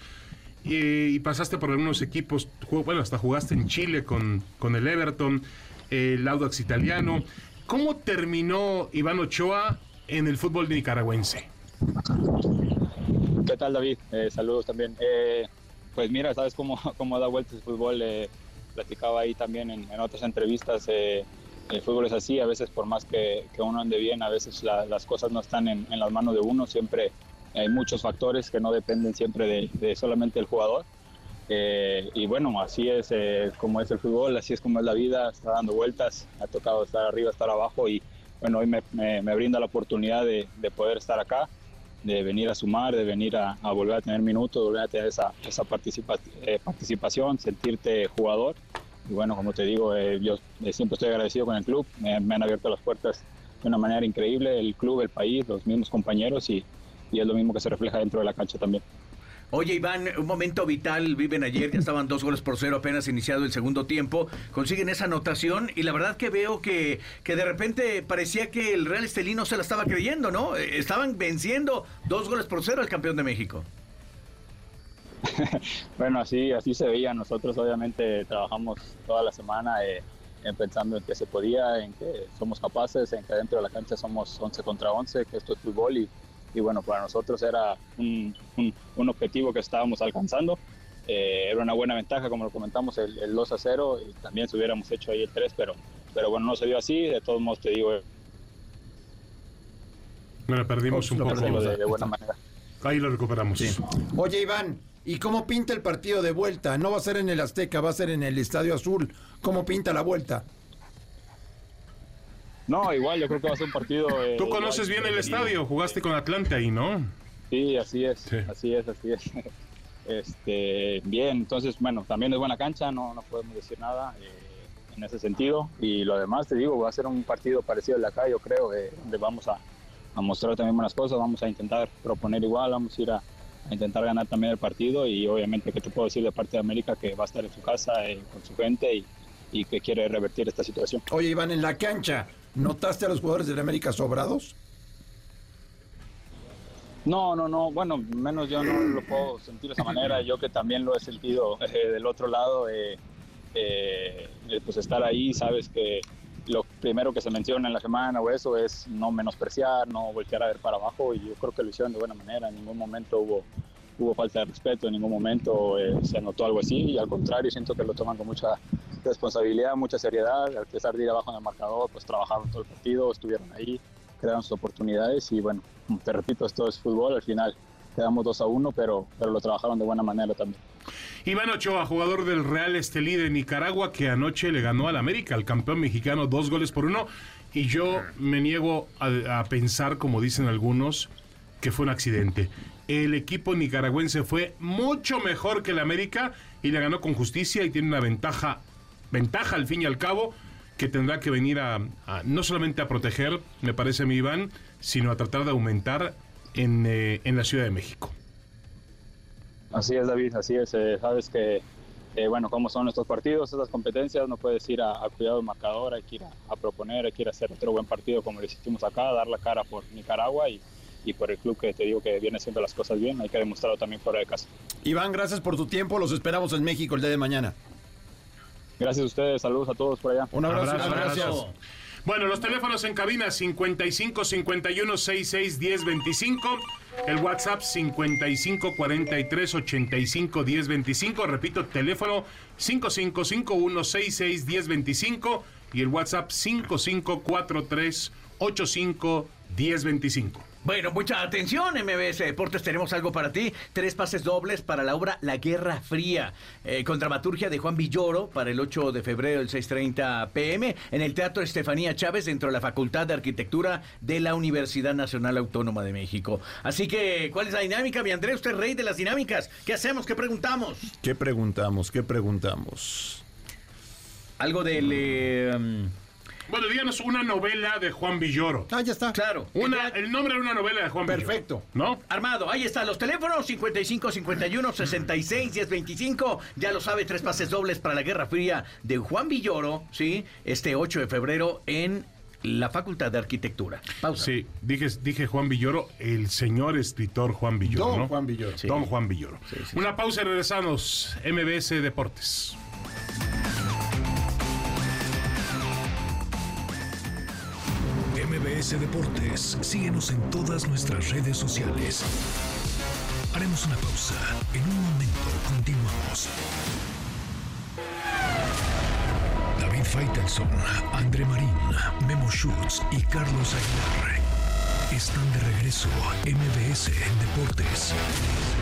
S1: eh, y pasaste por algunos equipos. Bueno, hasta jugaste en Chile con, con el Everton, eh, el Audax italiano. ¿Cómo terminó Iván Ochoa en el fútbol nicaragüense?
S5: ¿Qué tal, David? Eh, saludos también. Eh, pues mira, sabes cómo, cómo da vueltas el fútbol. Eh, platicaba ahí también en, en otras entrevistas. El fútbol es así, a veces por más que, que uno ande bien, a veces la- las cosas no están en, en las manos de uno. Siempre hay muchos factores que no dependen siempre de, de solamente el jugador. Eh, y bueno, así es eh, como es el fútbol, así es como es la vida, está dando vueltas, ha tocado estar arriba, estar abajo y bueno, hoy me, me- me brinda la oportunidad de, de poder estar acá de venir a sumar, de venir a, a volver a tener minutos, volver a tener esa, esa participa- eh, participación, sentirte jugador. Y bueno, como te digo, eh, yo eh, siempre estoy agradecido con el club, me, han abierto las puertas de una manera increíble, el club, el país, los mismos compañeros y, y es lo mismo que se refleja dentro de la cancha también.
S2: Oye, Iván, un momento vital, viven ayer, ya estaban dos goles por cero apenas iniciado el segundo tiempo, consiguen esa anotación y la verdad que veo que, que de repente parecía que el Real Estelí no se la estaba creyendo, ¿no? Eh, Estaban venciendo dos goles por cero al campeón de México.
S5: Bueno, así, así se veía. Nosotros obviamente trabajamos toda la semana eh, en pensando en que se podía, en que somos capaces, en que dentro de la cancha somos 11 contra 11, que esto es fútbol y, y bueno, para nosotros era un, un- un objetivo que estábamos alcanzando. Eh, era una buena ventaja, como lo comentamos, el, el 2 a 0 y también si hubiéramos hecho ahí el 3, pero, pero bueno, no se dio así. De todos modos, te digo, eh,
S1: Bueno, perdimos un poco.
S3: perdimos.
S5: de, de buena manera.
S1: Ahí lo recuperamos.
S3: Oye, Iván, ¿y cómo pinta el partido de vuelta? No va a ser en el Azteca, va a ser en el Estadio Azul. ¿Cómo pinta la vuelta?
S5: No, igual, yo creo que va a ser un partido. eh,
S1: Tú
S5: igual,
S1: conoces bien el estadio, jugaste con Atlante ahí, ¿no?
S5: Sí, así es,
S1: Sí.
S5: así es, así es. Este, bien, entonces, bueno, también es buena cancha, no, no podemos decir nada eh, en ese sentido. Y lo demás, te digo, va a ser un partido parecido al de acá, yo creo, eh, donde vamos a, a mostrar también buenas cosas, vamos a intentar proponer igual, vamos a ir a, a intentar ganar también el partido y obviamente que te puedo decir de parte de América que va a estar en su casa eh, con su gente y, y que quiere revertir esta situación.
S3: Oye, Iván, en la cancha, ¿notaste a los jugadores del América sobrados?
S5: No, no, no, bueno, menos yo no lo puedo sentir de esa manera, yo que también lo he sentido eh, del otro lado, eh, eh, pues estar ahí, sabes que primero que se menciona en la semana o eso es no menospreciar, no voltear a ver para abajo y yo creo que lo hicieron de buena manera, en ningún momento hubo, hubo falta de respeto, en ningún momento eh, se anotó algo así y al contrario siento que lo toman con mucha responsabilidad, mucha seriedad, al pesar de ir abajo en el marcador, pues trabajaron todo el partido, estuvieron ahí, crearon sus oportunidades y bueno, te repito, esto es fútbol, al final quedamos 2 a 1, pero, pero lo trabajaron de buena manera también.
S1: Iván Ochoa, jugador del Real Estelí de Nicaragua, que anoche le ganó al América, al campeón mexicano, dos goles por uno. Y yo me niego a, pensar, como dicen algunos, que fue un accidente. El equipo nicaragüense fue mucho mejor que el América y le ganó con justicia y tiene una ventaja, ventaja al fin y al cabo, que tendrá que venir a, a no solamente a proteger, me parece a mí Iván, sino a tratar de aumentar en, eh, en la Ciudad de México.
S5: Así es, David, así es. eh, sabes que, eh, bueno, cómo son estos partidos, estas competencias, no puedes ir a, a cuidado del marcador, hay que ir a, a proponer, hay que ir a hacer otro buen partido como lo hicimos acá, dar la cara por Nicaragua y, y por el club que te digo que viene haciendo las cosas bien, hay que demostrarlo también fuera de casa.
S3: Iván, gracias por tu tiempo. Los esperamos en México el día de mañana.
S5: Gracias a ustedes, saludos a todos por allá.
S3: Un abrazo.
S1: Abrazo,
S3: gracias.
S1: abrazo. Bueno, los teléfonos en cabina 55 51 66 10 25. El WhatsApp 55 43 85 10 25. Repito, teléfono 55 51 66 10 25. Y el WhatsApp 55 43 85 10 25.
S2: Bueno, mucha atención, MBS Deportes, tenemos algo para ti. Tres pases dobles para la obra La Guerra Fría, eh, con dramaturgia de Juan Villoro para el 8 de febrero del 6.30 pm en el Teatro Estefanía Chávez dentro de la Facultad de Arquitectura de la Universidad Nacional Autónoma de México. Así que, ¿cuál es la dinámica, mi Andrés? Usted es rey de las dinámicas. ¿Qué hacemos? ¿Qué preguntamos?
S3: ¿Qué preguntamos? ¿Qué preguntamos?
S2: Algo del... eh, um,
S1: Bueno, díganos una novela de Juan Villoro.
S3: Ah, ya está.
S2: claro.
S1: Una, el nombre de una novela de Juan
S3: Perfecto.
S1: Villoro. ¿No?
S2: Armado, ahí están los teléfonos 55 51 66 10 25. Ya lo sabe, tres pases dobles para la Guerra Fría de Juan Villoro, ¿sí? Este 8 de febrero en la Facultad de Arquitectura. Pausa.
S1: Sí, dije, dije Juan Villoro, el señor escritor Juan Villoro.
S3: Don
S1: ¿no?
S3: Juan Villoro.
S2: Sí.
S1: Don Juan Villoro.
S2: Sí, sí,
S1: Una pausa y regresamos. MBS Deportes.
S6: MBS Deportes, síguenos en todas nuestras redes sociales. Haremos una pausa. En un momento continuamos. David Faitelson, André Marín, Memo Schutz y Carlos Aguilar están de regreso. MBS Deportes. En Deportes.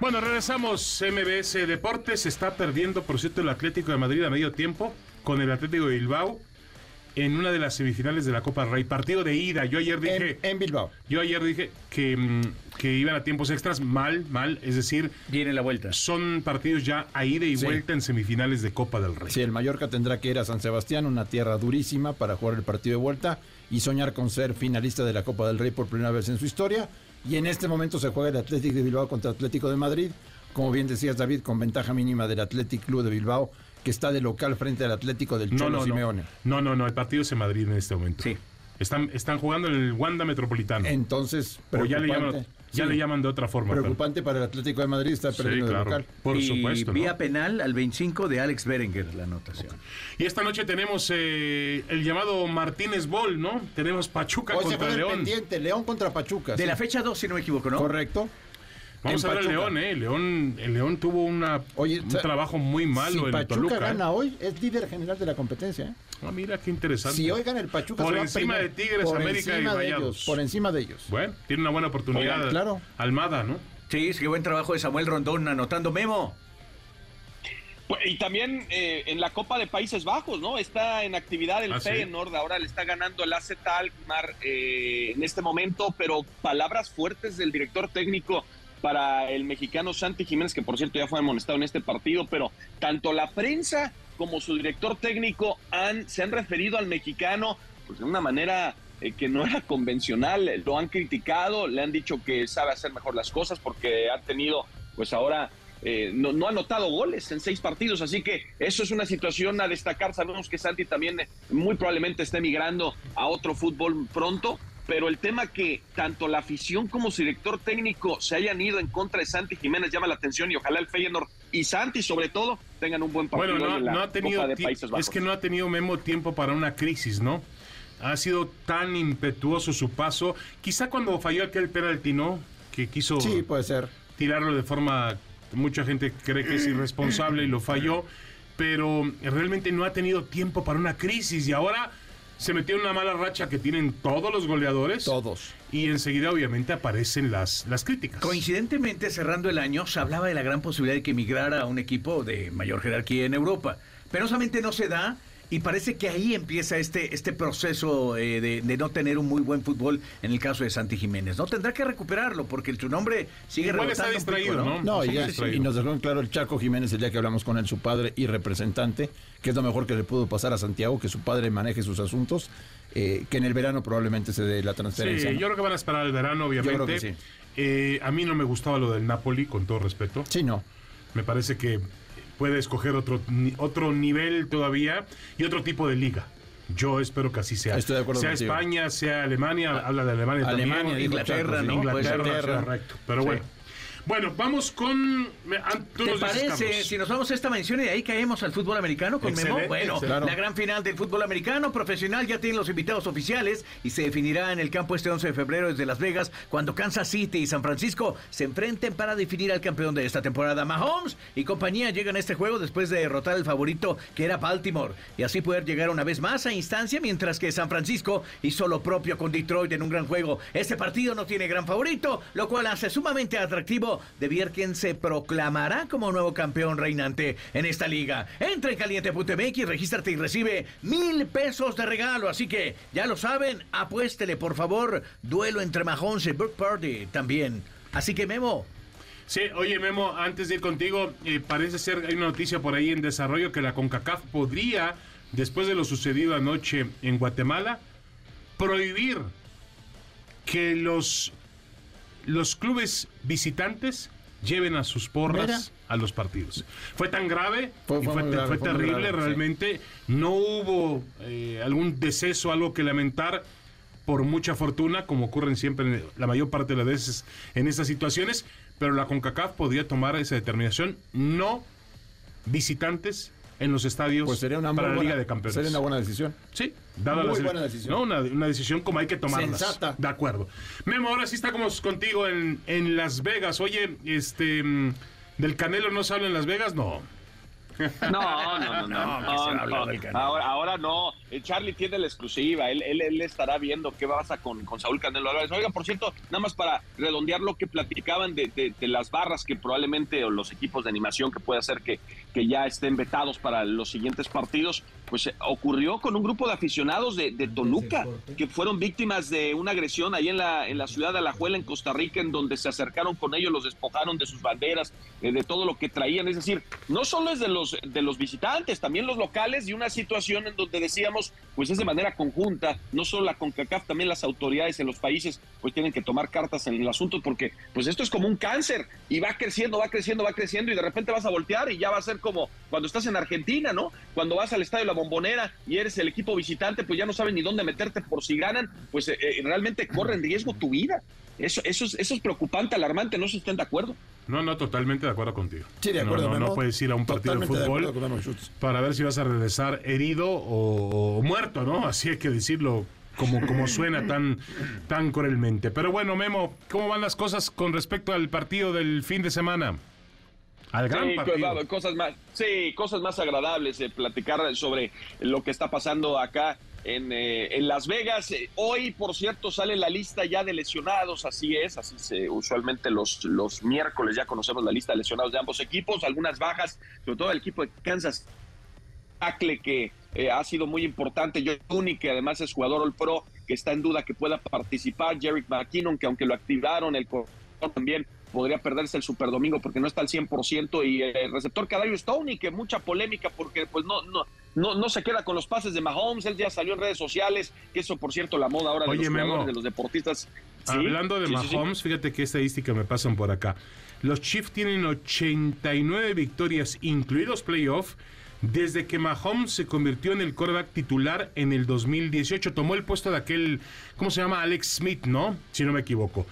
S1: Bueno, regresamos. MBS Deportes está perdiendo, por cierto, el Atlético de Madrid a medio tiempo con el Atlético de Bilbao en una de las semifinales de la Copa del Rey. Partido de ida. Yo ayer dije,
S3: En, en Bilbao.
S1: yo ayer dije que, mm, que iban a tiempos extras. Mal, mal. Es decir,
S2: Viene la vuelta.
S1: son partidos ya a ida y
S3: Sí.
S1: vuelta en semifinales de Copa del Rey.
S3: Sí, el Mallorca tendrá que ir a San Sebastián, una tierra durísima para jugar el partido de vuelta y soñar con ser finalista de la Copa del Rey por primera vez en su historia. Y en este momento se juega el Atlético de Bilbao contra Atlético de Madrid. Como bien decías, David, con ventaja mínima del Athletic Club de Bilbao, que está de local frente al Atlético del
S1: No,
S3: Cholo
S1: no,
S3: Simeone.
S1: no. No, no, no. El partido es en Madrid en este momento.
S2: Sí.
S1: Están, están jugando en el Wanda Metropolitano.
S3: Entonces,
S1: o ya le llaman. Ya
S3: Sí,
S1: le llaman de otra forma. pero-
S3: Preocupante para el Atlético de Madrid, está
S1: Sí,
S3: perdiendo
S1: claro.
S3: local.
S1: Por
S2: y
S1: supuesto. ¿no?
S2: vía penal al 25 de Alex Berenguer la anotación.
S1: Y esta noche tenemos eh, el llamado Martínez Ball, ¿no? Tenemos Pachuca
S3: Hoy se
S1: contra
S3: juega el
S1: León.
S3: pendiente, León contra Pachuca.
S2: De
S3: sí.
S2: la fecha 2, si no me equivoco, ¿no?
S3: Correcto.
S1: Vamos
S3: en
S1: a ver
S3: Pachuca.
S1: León, ¿eh? León, el León tuvo una,
S3: Oye,
S1: un trabajo muy malo
S3: si
S1: en
S3: Pachuca
S1: Toluca. ¿eh?
S3: gana hoy, es líder general de la competencia. ¿eh?
S1: Ah, mira qué interesante.
S3: Si hoy gana el Pachuca,
S1: Por
S3: se
S1: encima de Tigres,
S3: Por
S1: América y
S3: encima de
S1: Rayados.
S3: ellos, por encima de ellos.
S1: Bueno, tiene una buena oportunidad.
S3: Oigan, claro.
S1: Almada, ¿no?
S2: Sí, sí, qué buen trabajo de Samuel Rondón anotando Memo.
S4: Y también eh, en la Copa de Países Bajos, ¿no? Está en actividad el
S1: Ah, sí.
S4: Feyenoord, ahora le está ganando el AZ Alkmaar eh, en este momento, pero palabras fuertes del director técnico para el mexicano Santi Jiménez, que por cierto ya fue amonestado en este partido, pero tanto la prensa como su director técnico han, se han referido al mexicano pues, de una manera eh, que no era convencional, lo han criticado, le han dicho que sabe hacer mejor las cosas porque ha tenido pues ahora eh, no, no, ha anotado goles en seis partidos, así que eso es una situación a destacar. Sabemos que Santi también eh, muy probablemente esté migrando a otro fútbol pronto, pero el tema que tanto la afición como su director técnico se hayan ido en contra de Santi Jiménez llama la atención y ojalá el Feyenoord y Santi sobre todo tengan un buen partido
S1: bueno, no,
S4: en la
S1: no ha tenido
S4: Copa de Países Bajos.
S1: es que no ha tenido Memo tiempo para una crisis, ¿no? Ha sido tan impetuoso su paso, quizá cuando falló aquel penalti, ¿no? Que quiso
S3: Sí, puede ser.
S1: tirarlo de forma mucha gente cree que es irresponsable y lo falló, pero realmente no ha tenido tiempo para una crisis y ahora se metió en una mala racha que tienen todos los goleadores.
S3: Todos.
S1: Y enseguida obviamente aparecen las, las críticas.
S2: Coincidentemente, cerrando el año, se hablaba de la gran posibilidad de que emigrara a un equipo de mayor jerarquía en Europa. Penosamente no se da y parece que ahí empieza este, este proceso eh, de, de, no tener un muy buen fútbol en el caso de Santi Jiménez. No tendrá que recuperarlo porque su nombre sigue
S1: Igual está distraído, ¿no?
S3: No, y, ya-
S1: distraído.
S3: y nos dejó en claro el Chaco Jiménez el día que hablamos con él, su padre y representante, que es lo mejor que le pudo pasar a Santiago, que su padre maneje sus asuntos, eh, que en el verano probablemente se dé la transferencia.
S1: Sí,
S3: ¿no?
S1: yo creo que van a esperar el verano, obviamente.
S3: creo que sí.
S1: Eh, a mí no me gustaba lo del Napoli, con todo respeto.
S3: Sí, no.
S1: Me parece que puede escoger otro, otro nivel todavía y otro tipo de liga. Yo espero que así sea.
S3: Estoy de acuerdo
S1: sea
S3: contigo.
S1: España, sea Alemania, habla de Alemania,
S3: Alemania,
S1: también.
S2: Inglaterra. ¿no? Ser.
S1: Inglaterra, correcto. Pero
S2: Sí.
S1: bueno. Bueno, vamos con. tú
S2: ¿Te
S1: nos dices,
S2: parece si nos vamos a esta mención y de ahí caemos al fútbol americano con Memo?
S1: Excelente,
S2: Bueno,
S1: excelente.
S2: la gran final del fútbol americano profesional ya tiene los invitados oficiales y se definirá en el campo este 11 de febrero desde Las Vegas cuando Kansas City y San Francisco se enfrenten para definir al campeón de esta temporada. Mahomes y compañía llegan a este juego después de derrotar al favorito que era Baltimore y así poder llegar una vez más a instancia mientras que San Francisco hizo lo propio con Detroit en un gran juego. Este partido no tiene gran favorito, lo cual hace sumamente atractivo de ver quién se proclamará como nuevo campeón reinante en esta liga. Entra en caliente.mx, regístrate y recibe mil pesos de regalo. Así que ya lo saben, apuéstele por favor. Duelo entre Mahomes y Brook Purdy también. Así que Memo,
S1: Sí, oye Memo, antes de ir contigo, eh, parece ser, hay una noticia por ahí en desarrollo que la CONCACAF podría, después de lo sucedido anoche en Guatemala, prohibir que los, los clubes visitantes lleven a sus porras
S3: Mira.
S1: a los partidos. Fue tan grave,
S3: Fue-
S1: y
S3: fue grave,
S1: terrible
S3: grave, sí.
S1: realmente. No hubo eh, algún deceso, algo que lamentar por mucha fortuna, como ocurren siempre en la mayor parte de las veces en estas situaciones, pero la CONCACAF podría tomar esa determinación, no visitantes en los estadios
S3: Pues sería una
S1: para la
S3: buena,
S1: Liga de Campeones.
S3: sería una buena decisión.
S1: Sí, dada
S3: Muy
S1: la
S3: buena decisión.
S1: No, una, una decisión como hay que tomarla.
S3: Sensata.
S1: De acuerdo. Memo, ahora sí estamos contigo en, en Las Vegas. Oye, este mm, del Canelo no se habla en Las Vegas, no.
S4: No, no, no, no.
S2: No.
S4: Ahora, ahora no. Charlie tiene la exclusiva. Él, él, él estará viendo qué pasa con, con Saúl Canelo Álvarez. Oiga, por cierto, nada más para redondear lo que platicaban de, de- de las barras que probablemente, o los equipos de animación que puede hacer que, que ya estén vetados para los siguientes partidos, pues eh, ocurrió con un grupo de aficionados de, de Toluca que fueron víctimas de una agresión ahí en la, en la ciudad de Alajuela, en Costa Rica, en donde se acercaron con ellos, los despojaron de sus banderas, eh, de todo lo que traían. Es decir, no solo es de los, de los visitantes, también los locales y una situación en donde decíamos, pues es de manera conjunta, no solo la CONCACAF, también las autoridades en los países, pues tienen que tomar cartas en el asunto porque pues esto es como un cáncer y va creciendo, va creciendo, va creciendo y de repente vas a voltear y ya va a ser como cuando estás en Argentina, ¿no? Cuando vas al estadio La Bombonera y eres el equipo visitante, pues ya no saben ni dónde meterte por si ganan, pues eh, eh, realmente corre en riesgo tu vida. Eso, eso, es, eso es preocupante, alarmante, no se estén de acuerdo.
S1: No, no, totalmente de acuerdo contigo.
S3: Sí, de acuerdo.
S1: No, no, puedes ir a un partido de fútbol
S3: con
S1: para ver si vas a regresar herido o, o muerto, ¿no? Así hay que decirlo como, como suena tan, tan cruelmente. Pero bueno, Memo, ¿cómo van las cosas con respecto al partido del fin de semana? Al gran
S4: Sí,
S1: partido.
S4: co- cosas más, sí, cosas más agradables, eh, platicar sobre lo que está pasando acá en, eh, en Las Vegas. Eh, hoy, por cierto, sale la lista ya de lesionados, así es, así se usualmente los, los miércoles ya conocemos la lista de lesionados de ambos equipos, algunas bajas, sobre todo el equipo de Kansas tackle que eh, ha sido muy importante, Tooney, que además es jugador All Pro, que está en duda que pueda participar, Jerick McKinnon, que aunque lo activaron, el también podría perderse el Super Domingo porque no está al 100% y el receptor Kadarius Stoney que mucha polémica porque pues no no no no se queda con los pases de Mahomes, él ya salió en redes sociales, que eso por cierto la moda ahora de los de los deportistas.
S1: Hablando de Mahomes, fíjate qué estadística me pasan por acá. Los Chiefs tienen 89 victorias, incluidos playoff, desde que Mahomes se convirtió en el quarterback titular en el 2018. Tomó el puesto de aquel, ¿cómo se llama? Alex Smith, ¿no? Si no me equivoco.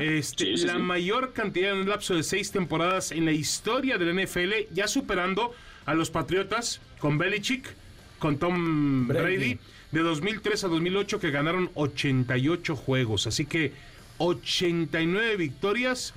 S1: este, la mayor cantidad en un lapso de seis temporadas en la historia del NFL, ya superando a los Patriotas con Belichick, con Tom Brady, de 2003 a 2008 que ganaron 88 juegos. Así que 89 victorias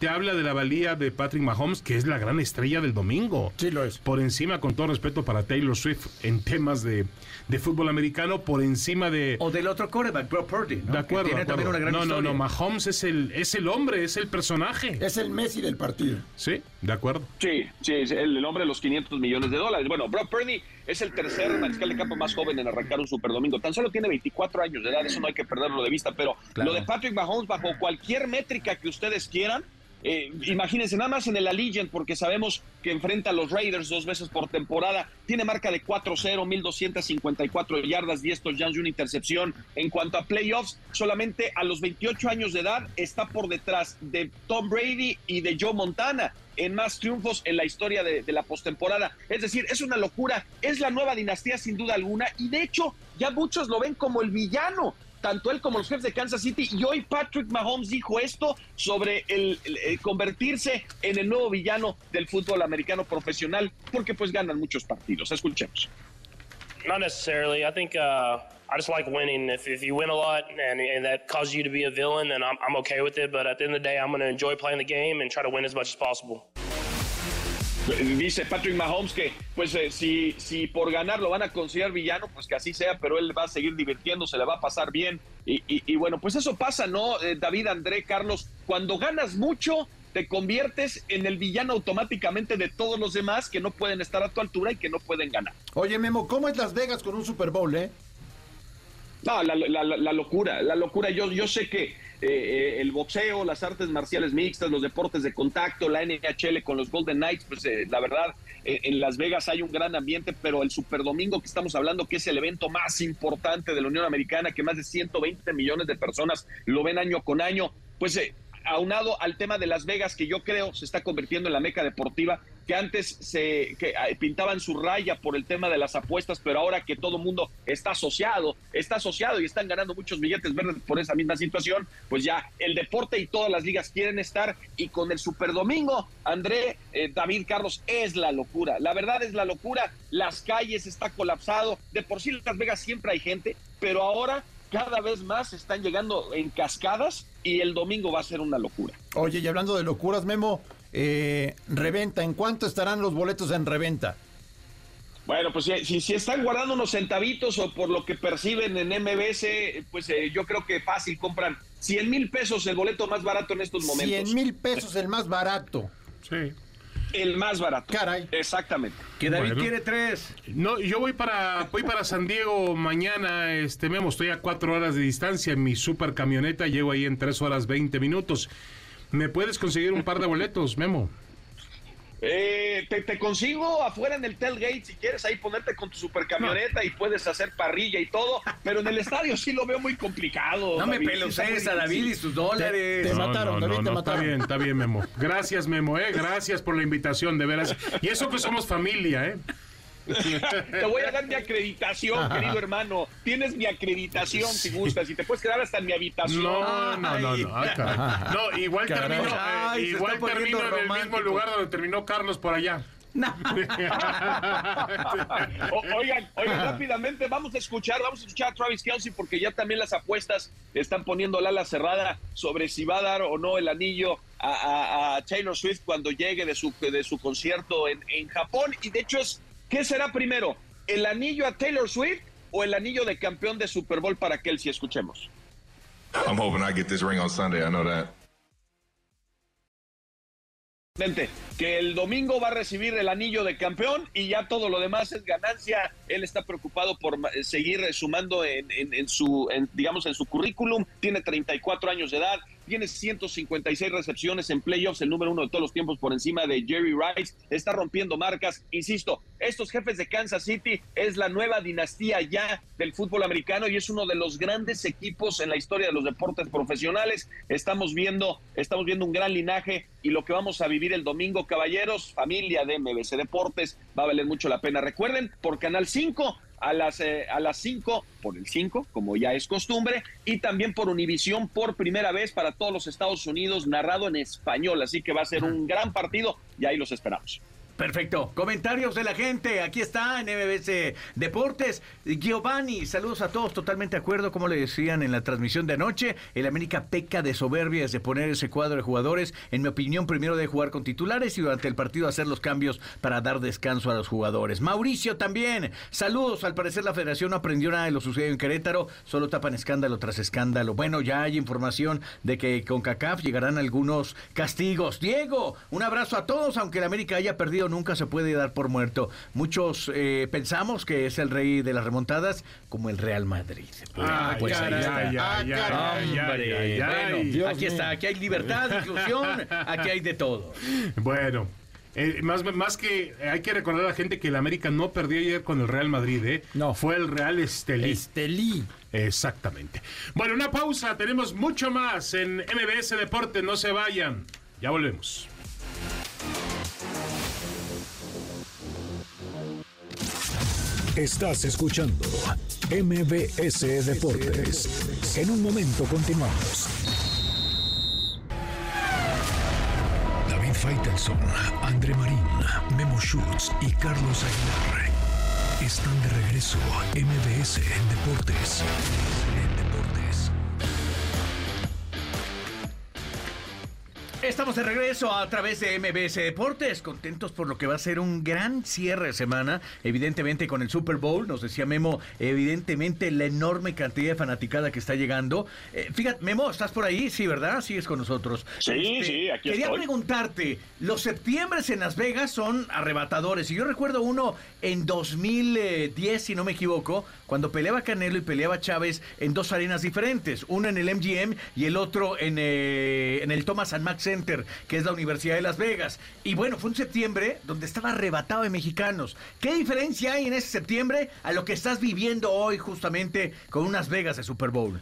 S1: te habla de la valía de Patrick Mahomes, que es la gran estrella del domingo.
S3: Sí, lo es.
S1: Por encima, con todo respeto para Taylor Swift en temas de, de fútbol americano, por encima de.
S2: O del otro quarterback, Brock Purdy.
S1: ¿no? De acuerdo. tiene También una gran no, no, no. Mahomes es el, es el hombre, es el personaje.
S3: Es el Messi del partido.
S1: Sí, de acuerdo.
S4: Sí, sí, es el, hombre de los 500 millones de dólares. Bueno, Brock Purdy es el tercer mariscal de campo más joven en arrancar un Super Domingo. Tan solo tiene 24 años de edad, eso no hay que perderlo de vista. Pero lo de Patrick Mahomes, bajo cualquier métrica que ustedes quieran eh, imagínense, nada más en el Allegiant, porque sabemos que enfrenta a los Raiders dos veces por temporada. Tiene marca de 4-0, 1254 yardas, 10 touchdowns y una intercepción. En cuanto a playoffs, solamente a los 28 años de edad está por detrás de Tom Brady y de Joe Montana en más triunfos en la historia de, de la postemporada. Es decir, es una locura, es la nueva dinastía sin duda alguna y de hecho ya muchos lo ven como el villano tanto él como los jefes de Kansas City. Y hoy Patrick Mahomes dijo esto sobre el, convertirse en el nuevo villano del fútbol americano profesional, porque pues ganan muchos partidos. Escuchemos.
S7: Not necessarily. I think uh, I just like winning. If, if you win a lot and, and that causes you to be a villain, then I'm, I'm okay with it. But at the end of the day, I'm going to enjoy playing the game and try to win as much as possible.
S4: Dice Patrick Mahomes que, pues, eh, si, si por ganar lo van a considerar villano, pues que así sea, pero él va a seguir divirtiéndose, le va a pasar bien. Y, bueno, pues eso pasa, ¿no? Eh, David, André, Carlos, cuando ganas mucho, te conviertes en el villano automáticamente de todos los demás que no pueden estar a tu altura y que no pueden ganar.
S3: Oye, Memo, ¿cómo es Las Vegas con un Super Bowl, eh?
S4: No, la, la locura, la locura. Yo, yo sé que eh, eh, el boxeo, las artes marciales mixtas, los deportes de contacto, la NHL con los Golden Knights, pues eh, la verdad, en Las Vegas hay un gran ambiente, pero el Super Domingo que estamos hablando, que es el evento más importante de la Unión Americana, que más de 120 millones de personas lo ven año con año, pues aunado al tema de Las Vegas, que yo creo se está convirtiendo en la meca deportiva, que antes se ah, pintaban su raya por el tema de las apuestas, pero ahora que todo mundo está asociado, está asociado y están ganando muchos billetes verdes por esa misma situación, pues ya el deporte y todas las ligas quieren estar y con el Super Domingo, André, eh, David Carlos, es la locura. La verdad es la locura, las calles está colapsado, de por sí en Las Vegas siempre hay gente, pero ahora cada vez más están llegando en cascadas y el domingo va a ser una locura.
S3: Oye, y hablando de locuras, Memo, eh, reventa, ¿en cuánto estarán los boletos en reventa?
S4: Bueno, pues si, si, están guardando unos centavitos o por lo que perciben en MBS, pues eh, yo creo que fácil compran 100 mil pesos el boleto más barato en estos momentos.
S3: 100 mil pesos el más barato.
S1: Sí.
S4: El más barato.
S3: Caray.
S4: Exactamente.
S2: Que David quiere tres.
S1: No, yo voy para, voy para San Diego mañana, este Memo, estoy a cuatro horas de distancia en mi super camioneta, llego ahí en tres horas 20 minutos. ¿Me puedes conseguir un par de boletos, Memo?
S4: Eh, te, consigo afuera en el tailgate si quieres ahí ponerte con tu supercamioneta y puedes hacer parrilla y todo, pero en el estadio sí lo veo muy complicado.
S2: No me peluces a David y sus dólares.
S3: Te, mataron, David, te mataron.
S1: Está bien, está bien, Memo. Gracias, Memo, eh. Gracias por la invitación, de veras. Y eso que somos familia, eh.
S4: Te voy a dar mi acreditación, querido hermano. Tienes mi acreditación si gustas y te puedes quedar hasta en mi habitación.
S1: No, no, no, no. no igual termino, eh, igual termino en el mismo lugar donde terminó Carlos por allá.
S4: oigan, oigan, rápidamente vamos a escuchar, vamos a escuchar a Travis Kelsey porque ya también las apuestas están poniendo la ala cerrada sobre si va a dar o no el anillo a, Taylor Swift cuando llegue de su, de su concierto en, en Japón. Y de hecho es ¿Qué será primero? ¿El anillo a Taylor Swift o el anillo de campeón de Super Bowl para Kelsey? Escuchemos.
S8: I'm hoping I get this ring on Sunday. I know that.
S4: Que el domingo va a recibir el anillo de campeón y ya todo lo demás es ganancia. Él está preocupado por seguir sumando en, su, digamos, en su currículum. Tiene 34 años de edad tiene 156 recepciones en playoffs, el número uno de todos los tiempos por encima de Jerry Rice, está rompiendo marcas. Insisto, estos jefes de Kansas City es la nueva dinastía ya del fútbol americano y es uno de los grandes equipos en la historia de los deportes profesionales. Estamos viendo, estamos viendo un gran linaje y lo que vamos a vivir el domingo, caballeros, familia de MBC Deportes, va a valer mucho la pena. Recuerden, por Canal 5 a las, eh, a las 5 por el 5, como ya es costumbre, y también por Univisión por primera vez para todos los Estados Unidos, narrado en español. Así que va a ser un gran partido y ahí los esperamos.
S2: Perfecto. Comentarios de la gente. Aquí está en MBC Deportes. Giovanni, saludos a todos. Totalmente de acuerdo, como le decían en la transmisión de anoche. El América peca de soberbia de poner ese cuadro de jugadores. En mi opinión, primero de jugar con titulares y durante el partido hacer los cambios para dar descanso a los jugadores. Mauricio también. Saludos. Al parecer la federación no aprendió nada de lo sucedido en Querétaro. Solo tapan escándalo tras escándalo. Bueno, ya hay información de que con CACAF llegarán algunos castigos. Diego, un abrazo a todos, aunque el América haya perdido nunca se puede dar por muerto. Muchos eh, pensamos que es el rey de las remontadas, como el Real Madrid.
S1: Ah,
S2: pues
S1: ya,
S2: ahí está.
S1: ya, ya,
S2: Hombre,
S1: ya, ya, ya.
S2: bueno,
S3: Dios
S2: aquí
S3: mío.
S2: está, aquí hay libertad, inclusión, aquí hay de todo.
S1: Bueno, eh, más, más que hay que recordar a la gente que el América no perdió ayer con el Real Madrid, ¿eh?
S3: No.
S1: Fue el Real Estelí.
S3: Estelí.
S1: Exactamente. Bueno, una pausa. Tenemos mucho más en MBS Deportes. No se vayan. Ya volvemos.
S6: Estás escuchando MBS Deportes. En un momento continuamos. David Faitelson, André Marín, Memo Schutz y Carlos Aguilar están de regreso. MBS Deportes. En Deportes.
S2: Estamos de regreso a través de MBS Deportes, contentos por lo que va a ser un gran cierre de semana, evidentemente con el Super Bowl, nos decía Memo, evidentemente la enorme cantidad de fanaticada que está llegando. Eh, fíjate, Memo, ¿estás por ahí? Sí, ¿verdad? Sigues con nosotros. Este,
S4: Sí, sí, aquí
S2: Quería
S4: estoy.
S2: preguntarte, los septiembres en Las Vegas son arrebatadores, y yo recuerdo uno en 2010, si no me equivoco, cuando peleaba Canelo y peleaba Chávez en dos arenas diferentes, uno en el MGM y el otro en, eh, en el Thomas and Center, que es la Universidad de Las Vegas. Y bueno, fue un septiembre donde estaba arrebatado de mexicanos. ¿Qué diferencia hay en ese septiembre a lo que estás viviendo hoy justamente con unas Vegas de Super Bowl?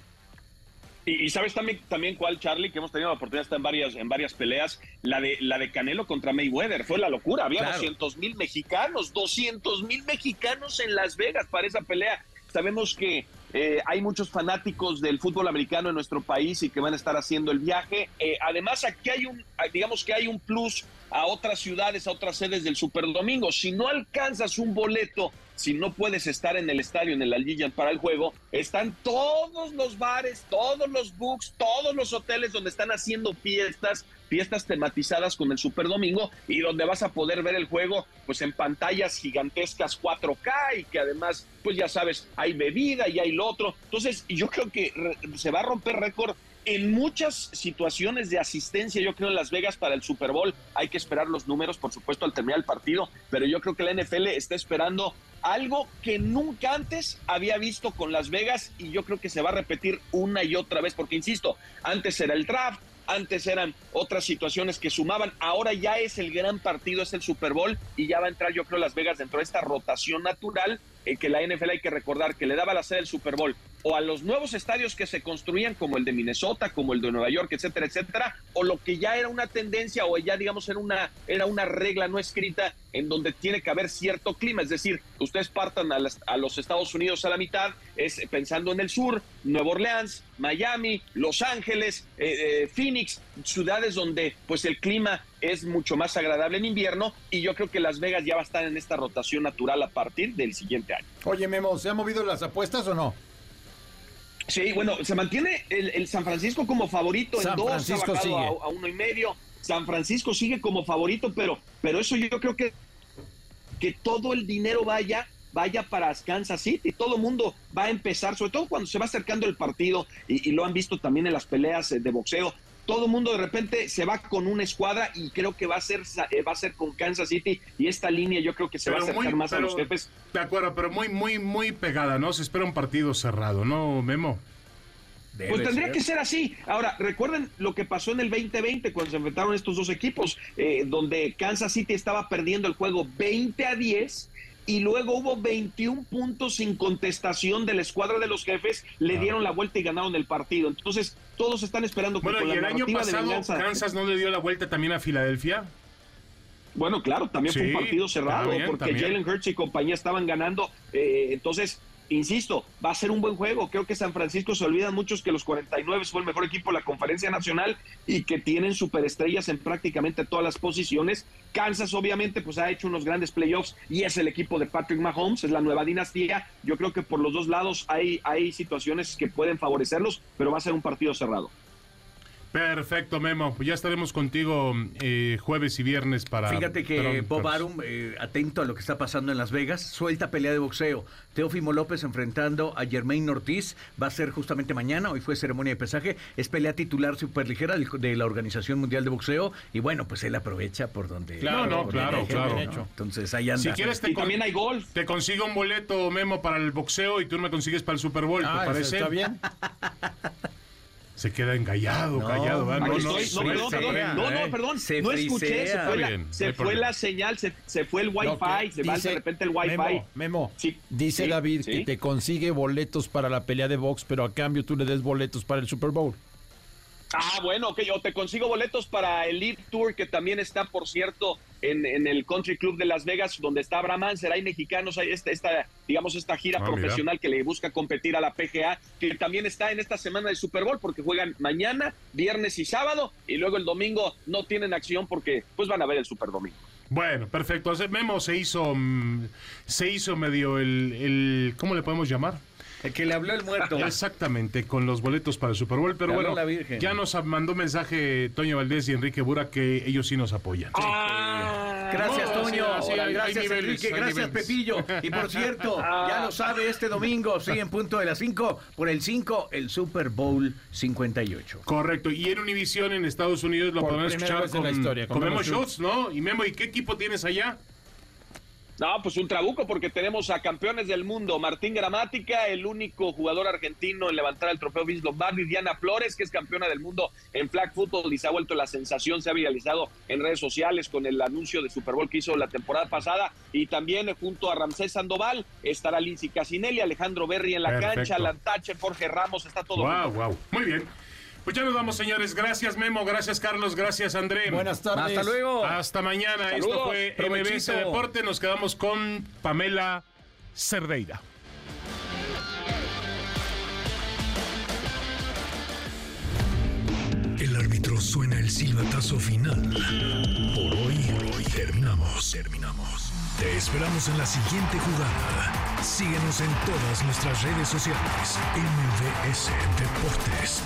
S4: Y, y sabes también, también cuál, Charlie, que hemos tenido la oportunidad de estar en varias, en varias peleas, la de, la de Canelo contra Mayweather, fue la locura, había
S2: Claro.
S4: 200 mil mexicanos, 200 mil mexicanos en Las Vegas para esa pelea. Sabemos que eh, hay muchos fanáticos del fútbol americano en nuestro país y que van a estar haciendo el viaje. Eh, además, aquí hay un, digamos que hay un plus a otras ciudades, a otras sedes del Superdomingo. Si no alcanzas un boleto, si no puedes estar en el estadio, en el Allegiant para el juego, están todos los bares, todos los books, todos los hoteles donde están haciendo fiestas, fiestas tematizadas con el Superdomingo y donde vas a poder ver el juego pues en pantallas gigantescas 4K y que además pues ya sabes, hay bebida y hay lo otro. Entonces, yo creo que se va a romper récord en muchas situaciones de asistencia, yo creo en Las Vegas para el Super Bowl, hay que esperar los números, por supuesto, al terminar el partido, pero yo creo que la NFL está esperando algo que nunca antes había visto con Las Vegas y yo creo que se va a repetir una y otra vez, porque insisto, antes era el draft, antes eran otras situaciones que sumaban, ahora ya es el gran partido, es el Super Bowl y ya va a entrar yo creo Las Vegas dentro de esta rotación natural que la NFL hay que recordar que le daba la sede del Super Bowl o a los nuevos estadios que se construían como el de Minnesota, como el de Nueva York, etcétera, etcétera, o lo que ya era una tendencia o ya digamos era una era una regla no escrita en donde tiene que haber cierto clima, es decir, ustedes partan a, las- a los Estados Unidos a la mitad, es pensando en el sur, Nueva Orleans, Miami, Los Ángeles, eh, eh, Phoenix, ciudades donde pues el clima es mucho más agradable en invierno y yo creo que Las Vegas ya va a estar en esta rotación natural a partir del siguiente año.
S3: Oye, Memo, ¿se han movido las apuestas o no?
S4: Sí, bueno, se mantiene el, el San Francisco como favorito
S3: San
S4: en dos,
S3: Francisco
S4: ha
S3: sigue.
S4: a, a uno y medio. San Francisco sigue como favorito, pero, pero eso yo creo que, que todo el dinero vaya vaya para Kansas City, todo el mundo va a empezar, sobre todo cuando se va acercando el partido, y, y lo han visto también en las peleas eh, de boxeo, todo el mundo de repente se va con una escuadra y creo que va a ser eh, va a ser con Kansas City y esta línea yo creo que se va a acercar
S1: muy-
S4: más a los jefes.
S1: De acuerdo, pero muy, muy, muy pegada, ¿no? Se espera un partido cerrado, ¿no, Memo?
S2: Debe
S4: pues tendría
S2: ser.
S4: que ser así. Ahora, recuerden lo que pasó en el 2020 cuando se enfrentaron estos dos equipos, eh, donde Kansas City estaba perdiendo el juego 20 a 10 y luego hubo 21 puntos sin contestación de la escuadra de los jefes, le dieron la vuelta y ganaron el partido. Entonces, todos están esperando que
S1: Bueno, y el año pasado
S4: venganza-
S1: Kansas no le dio la vuelta también a Filadelfia.
S4: Bueno, claro, también fue un partido cerrado
S1: también,
S4: porque
S1: también.
S4: Jalen Hurts y compañía estaban ganando. eh, entonces, insisto, va a ser un buen juego. Creo que San Francisco se olvidan muchos que los 49 fue el mejor equipo de la conferencia nacional y que tienen superestrellas en prácticamente todas las posiciones. Kansas, obviamente, pues ha hecho unos grandes playoffs y es el equipo de Patrick Mahomes, es la nueva dinastía. Yo creo que por los dos lados hay, hay situaciones que pueden favorecerlos, pero va a ser un partido cerrado.
S1: Perfecto, Memo. Pues ya estaremos contigo eh, jueves y viernes para.
S2: Fíjate que. Bob Arum, eh, atento a lo que está pasando en Las Vegas, suelta pelea de boxeo. Teófimo López enfrentando a Germain Ortiz. Va a ser justamente mañana. Hoy fue ceremonia de pesaje. Es pelea titular superligera de la Organización Mundial de Boxeo. Y bueno, pues él aprovecha por donde.
S1: Claro, no,
S2: por
S1: claro,
S2: donde
S1: claro.
S2: Entonces ahí anda.
S1: Si quieres, te,
S4: Y también hay golf.
S1: te consigo un boleto, Memo, para el boxeo y tú me consigues para el Super Bowl. ¿Te
S3: Ah, eso
S1: parece?
S3: está bien.
S1: Se queda engallado,
S2: No,
S1: callado. No, no,
S4: estoy. No, perdón,
S1: suelta,
S4: perdón,
S1: ¿eh?
S4: no, no, perdón,
S2: Se
S4: no escuché, se fue, la,
S1: no
S4: se fue la señal, se, se fue el wifi,
S3: que
S4: se va de repente el wifi.
S3: Memo, Memo,
S4: Sí,
S3: dice
S4: sí,
S3: David
S4: sí.
S3: que te consigue boletos para la pelea de box, pero a cambio tú le des boletos para el Super Bowl.
S4: Ah, bueno, ok, yo te consigo boletos para el Lead Tour, que también está, por cierto, en, en el Country Club de Las Vegas, donde está Abraham Anser, hay mexicanos, hay esta, esta, digamos, esta gira
S1: Ah, mira.
S4: profesional que le busca competir a la PGA, que también está en esta semana de Super Bowl, porque juegan mañana, viernes y sábado, y luego el domingo no tienen acción porque pues van a ver el Super Domingo.
S1: Bueno, perfecto. Memo se hizo, mm, se hizo medio el, el- ¿cómo le podemos llamar?
S2: El que le habló el muerto.
S1: Exactamente, con los boletos para el Super Bowl. Pero bueno,
S2: la Virgen.
S1: ya nos mandó mensaje Toño Valdés y Enrique Bura que ellos sí nos apoyan.
S2: Gracias,
S1: No,
S2: Toño.
S1: sí, sí, hay- hay
S2: gracias,
S1: niveles,
S2: Enrique. Gracias,
S1: niveles.
S2: Pepillo. Y por cierto, ya lo sabe, este domingo, sí, en punto de las 5, por el 5, el Super Bowl 58.
S1: Correcto, y en Univision en Estados Unidos lo podemos escuchar con,
S3: la historia, con
S1: con Memo
S3: Memo
S1: Schultz, ¿no? Y Memo, ¿y qué equipo tienes allá?
S4: No, pues un trabuco porque tenemos a campeones del mundo, Martín Gramática, el único jugador argentino en levantar el trofeo Vince Lombardi, Diana Flores, que es campeona del mundo en flag football y se ha vuelto la sensación, se ha viralizado en redes sociales con el anuncio de Super Bowl que hizo la temporada pasada y también eh, junto a Ramsés Sandoval estará Lindsay Casinelli, Alejandro Berri en la
S1: Perfecto.
S4: cancha, Lantache, Jorge Ramos, está todo.
S1: Wow, wow. Muy bien. Pues ya nos vamos, señores. Gracias, Memo. Gracias, Carlos. Gracias, André.
S3: Buenas tardes.
S2: Hasta luego.
S1: Hasta mañana. Esto fue
S2: Provechito.
S1: MBS Deporte. Nos quedamos con Pamela Cerdeira.
S6: El árbitro suena el silbatazo final. Por hoy, por hoy terminamos, terminamos. Te esperamos en la siguiente jugada. Síguenos en todas nuestras redes sociales. MVS Deportes.